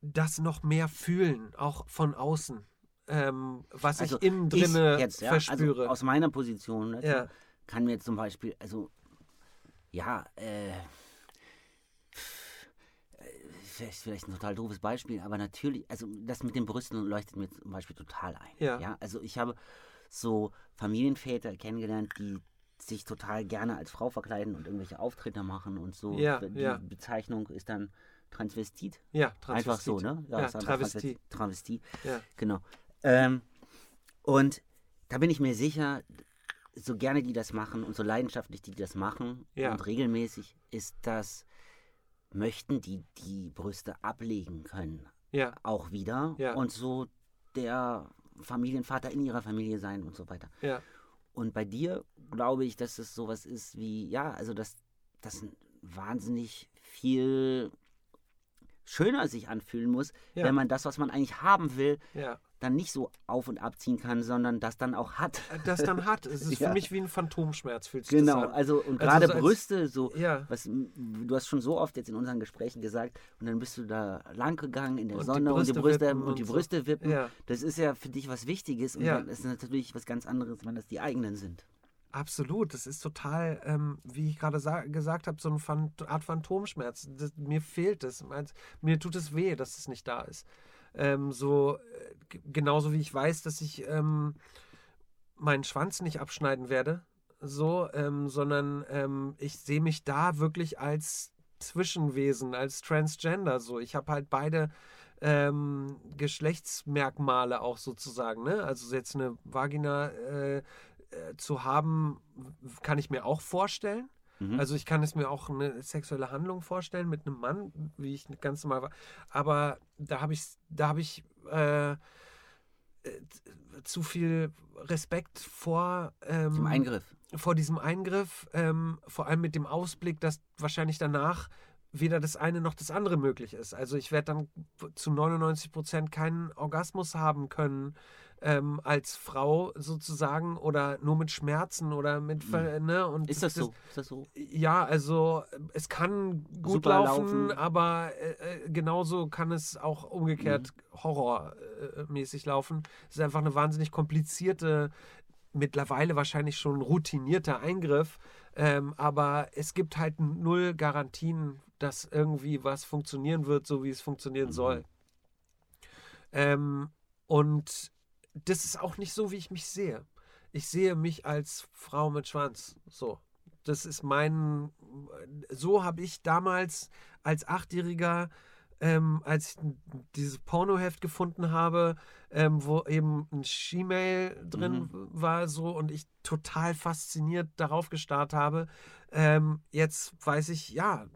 das noch mehr fühlen, auch von außen. Ähm, was also ich innen drinne jetzt, ja, also verspüre. Also aus meiner Position ne, ja. kann mir zum Beispiel, also ja, äh, vielleicht, vielleicht ein total doofes Beispiel, aber natürlich, also das mit den Brüsten leuchtet mir zum Beispiel total ein. Ja. ja. Also ich habe so Familienväter kennengelernt, die sich total gerne als Frau verkleiden und irgendwelche Auftritte machen und so. Ja, die ja. Bezeichnung ist dann Transvestit. Ja, Transvestit. Einfach so, ne? Ja, ja Travestie. Travestie. Ja. Genau. Ähm, und da bin ich mir sicher, so gerne die das machen und so leidenschaftlich die das machen ja. und regelmäßig, ist das möchten, die die Brüste ablegen können. Ja. Auch wieder. Ja. Und so der Familienvater in ihrer Familie sein und so weiter. Ja. Und bei dir glaube ich, dass es sowas ist wie, ja, also dass das wahnsinnig viel schöner sich anfühlen muss, ja. wenn man das, was man eigentlich haben will, ja dann nicht so auf und abziehen kann, sondern das dann auch hat. Äh, das dann hat. Es ist ja. für mich wie ein Phantomschmerz, fühlt sich genau, das an. also und gerade also so Brüste, so, ja. was, du hast schon so oft jetzt in unseren Gesprächen gesagt, und dann bist du da lang gegangen in der und Sonne und die Brüste und, und die Brüste so. wippen. Ja. Das ist ja für dich was Wichtiges und ja. dann ist natürlich was ganz anderes, wenn das die eigenen sind. Absolut, das ist total, ähm, wie ich gerade gesagt habe, so eine Phant Art Phantomschmerz. Das, mir fehlt es. Mir tut es weh, dass es nicht da ist. Ähm, so äh, genauso wie ich weiß, dass ich ähm, meinen Schwanz nicht abschneiden werde, so, ähm, sondern ähm, ich sehe mich da wirklich als Zwischenwesen, als Transgender. So, ich habe halt beide ähm, Geschlechtsmerkmale auch sozusagen. Ne? Also jetzt eine Vagina äh, äh, zu haben, kann ich mir auch vorstellen. Mhm. Also ich kann es mir auch eine sexuelle Handlung vorstellen mit einem Mann, wie ich ganz normal war. Aber da habe ich, da habe ich äh, äh, zu viel Respekt vor ähm, Zum Eingriff. vor diesem Eingriff, ähm, vor allem mit dem Ausblick, dass wahrscheinlich danach weder das eine noch das andere möglich ist. Also ich werde dann zu 99 Prozent keinen Orgasmus haben können ähm, als Frau sozusagen oder nur mit Schmerzen oder mit Ver- ne und Mhm. Ist das so? Ist das so? ja, also äh, es kann gut Super laufen, laufen. aber äh, äh, genauso kann es auch umgekehrt Mhm. horrormäßig laufen. Es ist einfach eine wahnsinnig komplizierte, mittlerweile wahrscheinlich schon routinierter Eingriff, ähm, aber es gibt halt null Garantien, dass irgendwie was funktionieren wird, so wie es funktionieren Mhm. soll. Ähm, und das ist auch nicht so, wie ich mich sehe. Ich sehe mich als Frau mit Schwanz. So. Das ist mein. So habe ich damals als Achtjähriger, ähm, als ich dieses Pornoheft gefunden habe, ähm, wo eben ein She-Mail drin war, so und ich total fasziniert darauf gestarrt habe. Ähm, jetzt weiß ich, ja,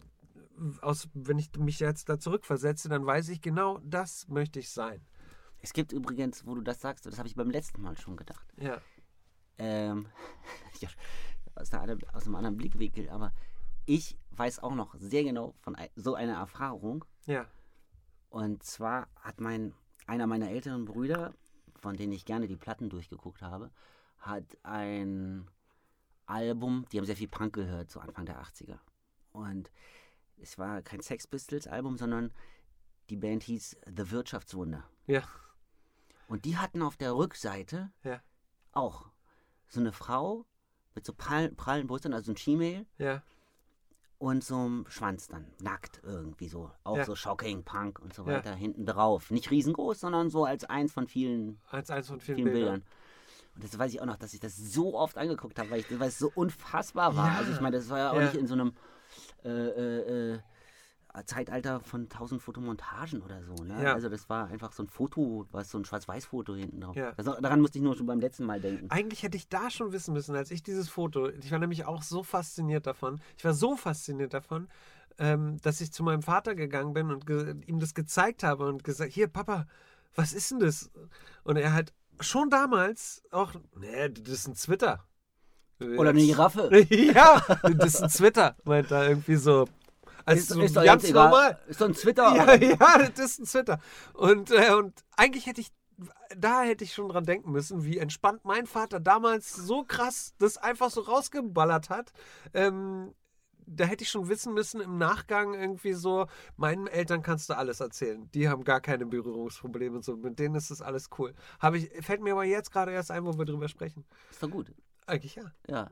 aus, wenn ich mich jetzt da zurückversetze, dann weiß ich genau, das möchte ich sein. Es gibt übrigens, wo du das sagst, das habe ich beim letzten Mal schon gedacht. Ja. Ähm, ja, aus, einer, aus einem anderen Blickwinkel, aber ich weiß auch noch sehr genau von so einer Erfahrung. Ja. Und zwar hat mein, einer meiner älteren Brüder, von denen ich gerne die Platten durchgeguckt habe, hat ein Album, die haben sehr viel Punk gehört, so Anfang der 80er. Und es war kein Sex Pistols Album, sondern die Band hieß The Wirtschaftswunder. Ja. Und die hatten auf der Rückseite Ja. auch so eine Frau mit so prall, prallen Brüsten, also ein She-Mail Ja. und so einem Schwanz dann, nackt irgendwie so. Auch Ja. so Shocking, Punk und so weiter hinten drauf. Nicht riesengroß, sondern so als eins von vielen, Als eins von vielen, vielen Bildern. Bildern. Und das weiß ich auch noch, dass ich das so oft angeguckt habe, weil, ich, weil es so unfassbar war. Also ich meine, das war ja auch nicht in so einem äh, äh, äh, Zeitalter von tausend Fotomontagen oder so. Ne? Ja. Also das war einfach so ein Foto, was so ein Schwarz-Weiß-Foto hinten drauf. Ja. Also daran musste ich nur schon beim letzten Mal denken. Eigentlich hätte ich da schon wissen müssen, als ich dieses Foto, ich war nämlich auch so fasziniert davon, ich war so fasziniert davon, ähm, dass ich zu meinem Vater gegangen bin und ihm das gezeigt habe und gesagt, hier Papa, was ist denn das? Und er hat schon damals auch, nee, das ist ein Twitter. Oder eine Giraffe. ja, das ist ein Twitter, meint er irgendwie so. Als Ist, so ist doch ganz normal. Ist doch ein Twitter. Ja, ja, das ist ein Twitter. Und, äh, und eigentlich hätte ich, da hätte ich schon dran denken müssen, wie entspannt mein Vater damals so krass das einfach so rausgeballert hat. Ähm, da hätte ich schon wissen müssen im Nachgang irgendwie so, meinen Eltern kannst du alles erzählen. Die haben gar keine Berührungsprobleme und so. Mit denen ist das alles cool. Habe ich, fällt mir aber jetzt gerade erst ein, wo wir drüber sprechen. Ist doch gut. Eigentlich ja. Ja.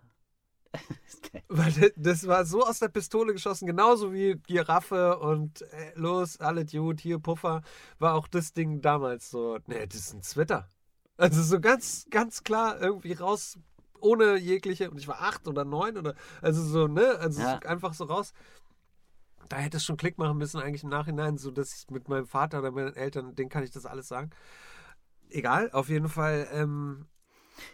Weil das- war so aus der Pistole geschossen, genauso wie Giraffe und äh, los, alle Dude, hier Puffer, war auch das Ding damals so, nee, das ist ein Twitter. Also so ganz, ganz klar irgendwie raus, ohne jegliche, und ich war acht oder neun oder, also so, ne, also Ja. so einfach so raus. Da hätte es schon Klick machen müssen, eigentlich im Nachhinein, so dass ich mit meinem Vater oder meinen Eltern, denen kann ich das alles sagen. Egal, auf jeden Fall ähm,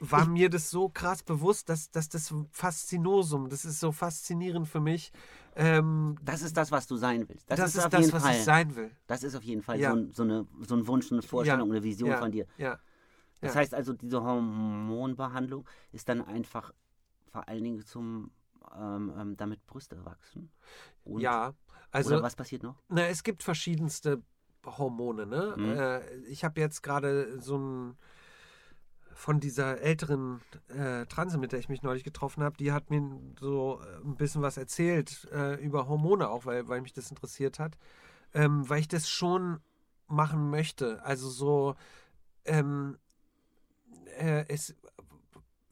war mir das so krass bewusst, dass, dass das Faszinosum, das ist so faszinierend für mich. Ähm, Das ist das, was du sein willst. Das, das, ist, ist auf das, jeden was Fall. ich sein will. Das ist auf jeden Fall Ja. so, ein, so, eine, so ein Wunsch, eine Vorstellung, eine Vision ja, von dir. Ja, Das ja. heißt also, diese Hormonbehandlung ist dann einfach vor allen Dingen zum, ähm, ähm, damit Brüste wachsen. Und, ja. Also, oder was passiert noch? na, es gibt verschiedenste Hormone. Ne? Mhm. Äh, ich habe jetzt gerade so ein von dieser älteren äh, Transe, mit der ich mich neulich getroffen habe, die hat mir so äh, ein bisschen was erzählt äh, über Hormone auch, weil, weil mich das interessiert hat. Ähm, weil ich das schon machen möchte. Also so, ähm, äh, es,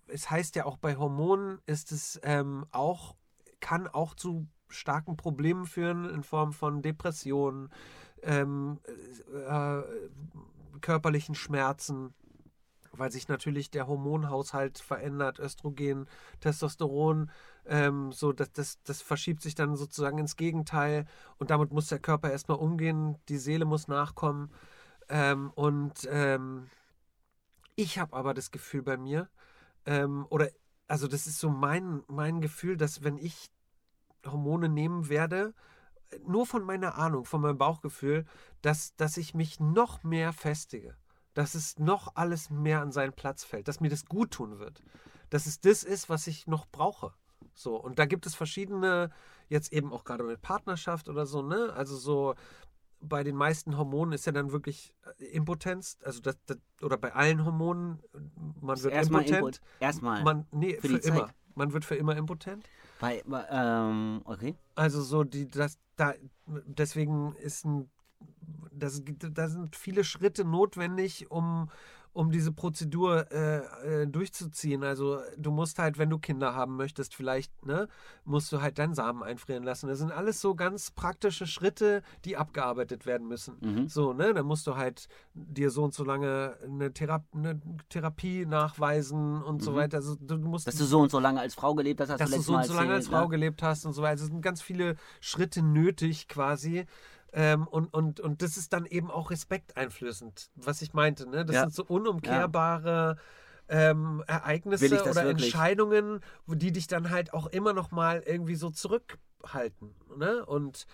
es heißt ja auch bei Hormonen ist es ähm, auch, kann auch zu starken Problemen führen in Form von Depressionen, ähm, äh, körperlichen Schmerzen. Weil sich natürlich der Hormonhaushalt verändert, Östrogen, Testosteron, ähm, so das, das, das verschiebt sich dann sozusagen ins Gegenteil und damit muss der Körper erstmal umgehen, die Seele muss nachkommen. Ähm, und ähm, ich habe aber das Gefühl bei mir, ähm, oder also das ist so mein, mein Gefühl, dass wenn ich Hormone nehmen werde, nur von meiner Ahnung, von meinem Bauchgefühl, dass, dass ich mich noch mehr festige. Dass es noch alles mehr an seinen Platz fällt, dass mir das gut tun wird. Dass es das ist, was ich noch brauche. So, und da gibt es verschiedene, jetzt eben auch gerade mit Partnerschaft oder so, ne? Also so bei den meisten Hormonen ist ja dann wirklich äh, Impotenz, also das, das oder bei allen Hormonen, man wird erstmal impotent. Impo Erstmal. Man, nee, Für für, immer. Zeit. Man wird für immer impotent. Bei, ähm, okay. Also so die, das, da, deswegen ist ein, das, da sind viele Schritte notwendig, um, um diese Prozedur äh, äh, durchzuziehen. Also du musst halt, wenn du Kinder haben möchtest, vielleicht, ne, musst du halt deinen Samen einfrieren lassen. Das sind alles so ganz praktische Schritte, die abgearbeitet werden müssen. Mhm. So, ne, dann musst du halt dir so und so lange eine, Thera eine Therapie nachweisen und so Mhm. weiter. Also du musst Dass du so und so lange als Frau gelebt hast, hast dass du du so und so lange als Frau ne? gelebt hast und so weiter. Es sind ganz viele Schritte nötig quasi. Ähm, und, und, und das ist dann eben auch respekteinflößend, was ich meinte. Ne? Das Ja. sind so unumkehrbare ähm, Ereignisse oder wirklich? Entscheidungen, die dich dann halt auch immer noch mal irgendwie so zurückhalten. Ne? Und,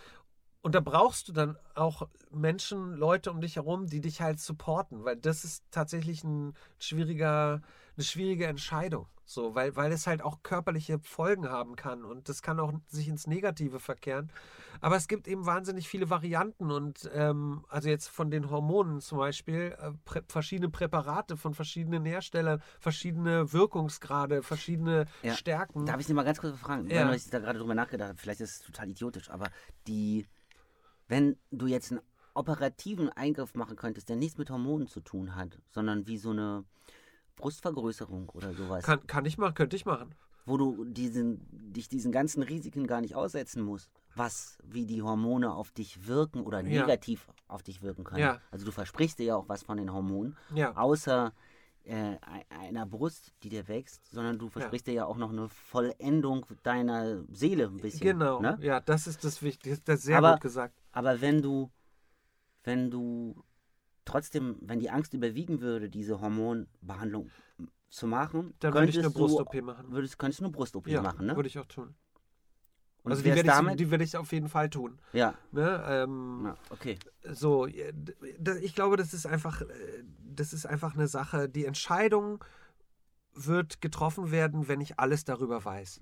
und da brauchst du dann auch Menschen, Leute um dich herum, die dich halt supporten, weil das ist tatsächlich ein schwieriger, eine schwierige Entscheidung. So, weil, weil es halt auch körperliche Folgen haben kann und das kann auch sich ins Negative verkehren. Aber es gibt eben wahnsinnig viele Varianten und ähm, also jetzt von den Hormonen zum Beispiel, äh, prä verschiedene Präparate von verschiedenen Herstellern, verschiedene Wirkungsgrade, verschiedene Ja. Stärken. Darf ich dich mal ganz kurz fragen? Ja. Weil ich da gerade drüber nachgedacht habe, vielleicht ist es total idiotisch, aber die, wenn du jetzt einen operativen Eingriff machen könntest, der nichts mit Hormonen zu tun hat, sondern wie so eine Brustvergrößerung oder sowas, Kann, kann ich machen, könnte ich machen. wo du diesen, dich diesen ganzen Risiken gar nicht aussetzen musst, was, wie die Hormone auf dich wirken oder Ja. negativ auf dich wirken können. Ja. Also du versprichst dir ja auch was von den Hormonen, Ja. außer äh, ei- einer Brust, die dir wächst, sondern du versprichst dir ja auch noch eine Vollendung deiner Seele ein bisschen. Genau. Ne? Ja, das ist das Wichtige. Das ist sehr Aber- gut gesagt. Aber wenn du, wenn du trotzdem, wenn die Angst überwiegen würde, diese Hormonbehandlung zu machen, Dann würde ich eine Brust-OP machen. Würdest, könntest du eine Brust-OP Ja, machen, ne? würde ich auch tun. Und also die werde, ich, die werde ich auf jeden Fall tun. ja, Ne? Ähm, ja, okay. So, ich glaube, das ist einfach, äh, das ist einfach eine Sache. Die Entscheidung wird getroffen werden, wenn ich alles darüber weiß.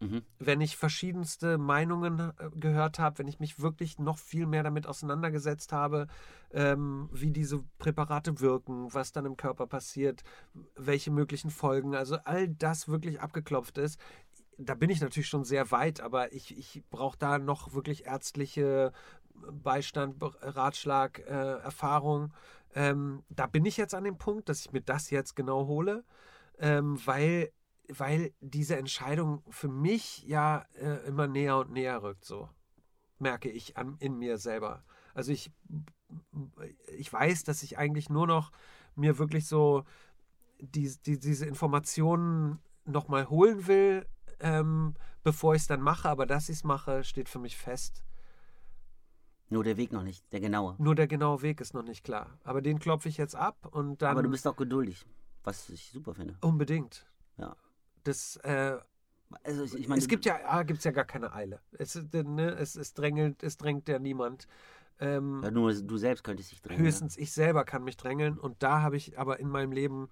Mhm. Wenn ich verschiedenste Meinungen äh, gehört habe, wenn ich mich wirklich noch viel mehr damit auseinandergesetzt habe, ähm, wie diese Präparate wirken, was dann im Körper passiert, welche möglichen Folgen, also all das wirklich abgeklopft ist. Da bin ich natürlich schon sehr weit, aber ich, ich brauche da noch wirklich ärztliche Beistand, Be- Ratschlag, äh, Erfahrung. Ähm, da bin ich jetzt an dem Punkt, dass ich mir das jetzt genau hole, ähm, weil, weil diese Entscheidung für mich ja äh, immer näher und näher rückt, so merke ich an, in mir selber. Also ich, ich weiß, dass ich eigentlich nur noch mir wirklich so die, die, diese Informationen nochmal holen will, ähm, bevor ich es dann mache, aber dass ich es mache, steht für mich fest. Nur der Weg noch nicht, der genaue. Nur der genaue Weg ist noch nicht klar. Aber den klopfe ich jetzt ab und dann Aber du bist auch geduldig, was ich super finde. unbedingt. Ja. Das, äh, Also ich, ich meine, es gibt ja, ah, gibt's ja gar keine Eile. Es, äh, ne, es, es, drängelt, es drängt ja niemand. Ähm, ja, nur du selbst könntest dich drängen. höchstens ich selber kann mich drängeln und da habe ich aber in meinem Leben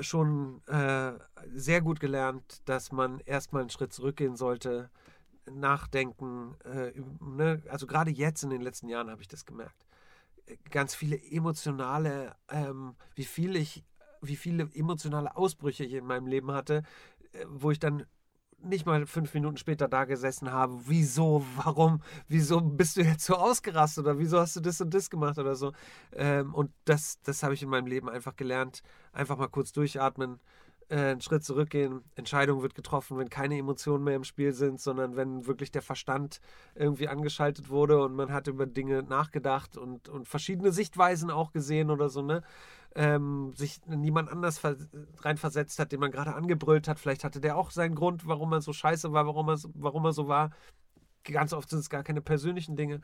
schon äh, sehr gut gelernt, dass man erstmal einen Schritt zurückgehen sollte, nachdenken. Äh, ne? Also gerade jetzt in den letzten Jahren habe ich das gemerkt. Äh, Ganz viele emotionale, ähm, wie viel ich, wie viele emotionale Ausbrüche ich in meinem Leben hatte, äh, wo ich dann nicht mal fünf Minuten später da gesessen habe, wieso, warum, wieso bist du jetzt so ausgerastet oder wieso hast du das und das gemacht oder so. Ähm, und das, das habe ich in meinem Leben einfach gelernt. Einfach mal kurz durchatmen, äh, einen Schritt zurückgehen, Entscheidung wird getroffen, wenn keine Emotionen mehr im Spiel sind, sondern wenn wirklich der Verstand irgendwie angeschaltet wurde und man hat über Dinge nachgedacht und, und verschiedene Sichtweisen auch gesehen oder so, ne? Ähm, sich niemand anders reinversetzt hat, den man gerade angebrüllt hat. Vielleicht hatte der auch seinen Grund, warum er so scheiße war, warum er, warum er so war. Ganz oft sind es gar keine persönlichen Dinge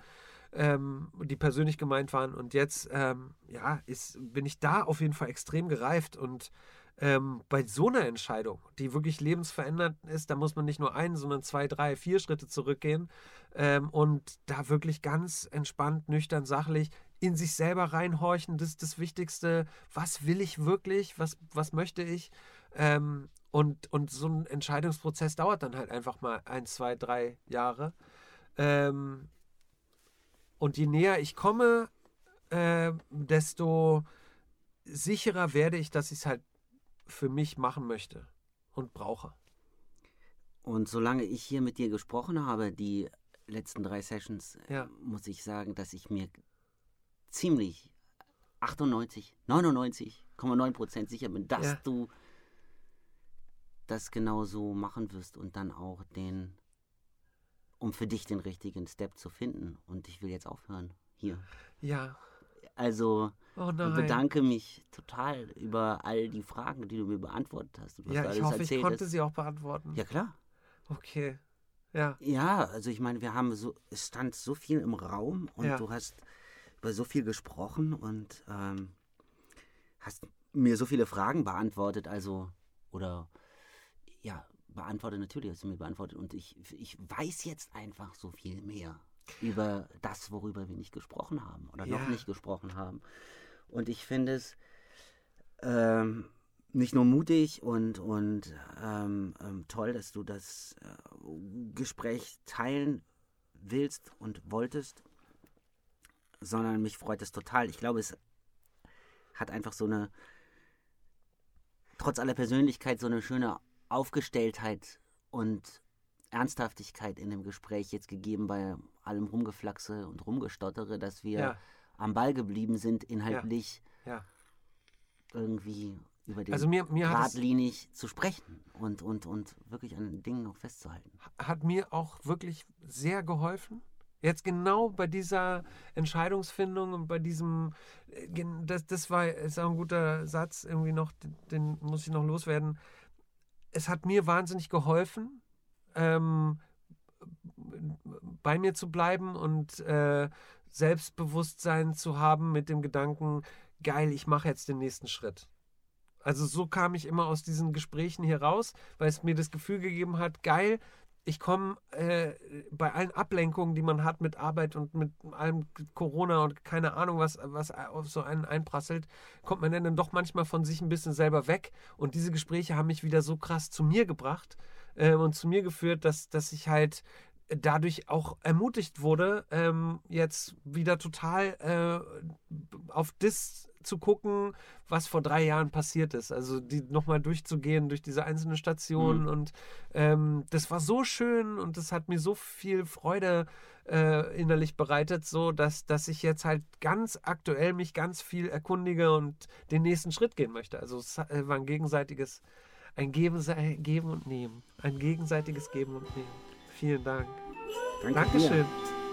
ähm, die persönlich gemeint waren. Und jetzt, ähm, ja, ist, bin ich da auf jeden Fall extrem gereift und ähm, bei so einer Entscheidung, die wirklich lebensverändernd ist, da muss man nicht nur einen, sondern zwei, drei, vier Schritte zurückgehen ähm, und da wirklich ganz entspannt, nüchtern, sachlich in sich selber reinhorchen. Das ist das Wichtigste. Was will ich wirklich? Was, was möchte ich? Ähm, und, und so ein Entscheidungsprozess dauert dann halt einfach mal ein, zwei, drei Jahre. Ähm, und je näher ich komme, äh, desto sicherer werde ich, dass ich es halt für mich machen möchte und brauche. Und solange ich hier mit dir gesprochen habe, die letzten drei Sessions, ja. muss ich sagen, dass ich mir ziemlich 98, 99,9 Prozent sicher bin, dass ja. du das genau so machen wirst und dann auch den um für dich den richtigen Step zu finden. Und ich will jetzt aufhören. Hier. Ja. Also oh bedanke mich total über all die Fragen, die du mir beantwortet hast. ja, ich hoffe, ich konnte hast. sie auch beantworten. Ja, klar. Okay. Ja. Ja, also ich meine, wir haben so, es stand so viel im Raum und ja. du hast über so viel gesprochen und ähm, hast mir so viele Fragen beantwortet, also oder ja, beantwortet, natürlich hast du mir beantwortet. Und ich, ich weiß jetzt einfach so viel mehr über das, worüber wir nicht gesprochen haben oder ja. noch nicht gesprochen haben. Und ich finde es ähm, nicht nur mutig und, und ähm, ähm, toll, dass du das äh, Gespräch teilen willst und wolltest, sondern mich freut es total. Ich glaube, es hat einfach so eine, trotz aller Persönlichkeit, so eine schöne Aufgestelltheit und Ernsthaftigkeit in dem Gespräch jetzt gegeben bei allem Rumgeflaxe und Rumgestottere, dass wir ja. am Ball geblieben sind, inhaltlich ja. Ja. irgendwie über den also mir, mir geradlinig zu sprechen und, und, und wirklich an Dingen noch festzuhalten. Hat mir auch wirklich sehr geholfen. Jetzt genau bei dieser Entscheidungsfindung und bei diesem, äh, das, das war ist auch ein guter Satz, irgendwie noch, den, den muss ich noch loswerden es hat mir wahnsinnig geholfen, ähm, bei mir zu bleiben und äh, Selbstbewusstsein zu haben mit dem Gedanken, geil, ich mache jetzt den nächsten Schritt. Also so kam ich immer aus diesen Gesprächen hier raus, weil es mir das Gefühl gegeben hat, geil, ich komme äh, bei allen Ablenkungen, die man hat mit Arbeit und mit allem Corona und keine Ahnung, was, was auf so einen einprasselt, kommt man dann doch manchmal von sich ein bisschen selber weg. Und diese Gespräche haben mich wieder so krass zu mir gebracht äh, und zu mir geführt, dass, dass ich halt dadurch auch ermutigt wurde, ähm, jetzt wieder total äh, auf das zu gucken, was vor drei Jahren passiert ist. Also die nochmal durchzugehen durch diese einzelnen Stationen. Mhm. Und ähm, das war so schön und das hat mir so viel Freude äh, innerlich bereitet, so dass, dass ich jetzt halt ganz aktuell mich ganz viel erkundige und den nächsten Schritt gehen möchte. Also es äh, war ein gegenseitiges, ein Geben, Geben und Nehmen. Ein gegenseitiges Geben und Nehmen. Vielen Dank. Danke Dankeschön. Dir.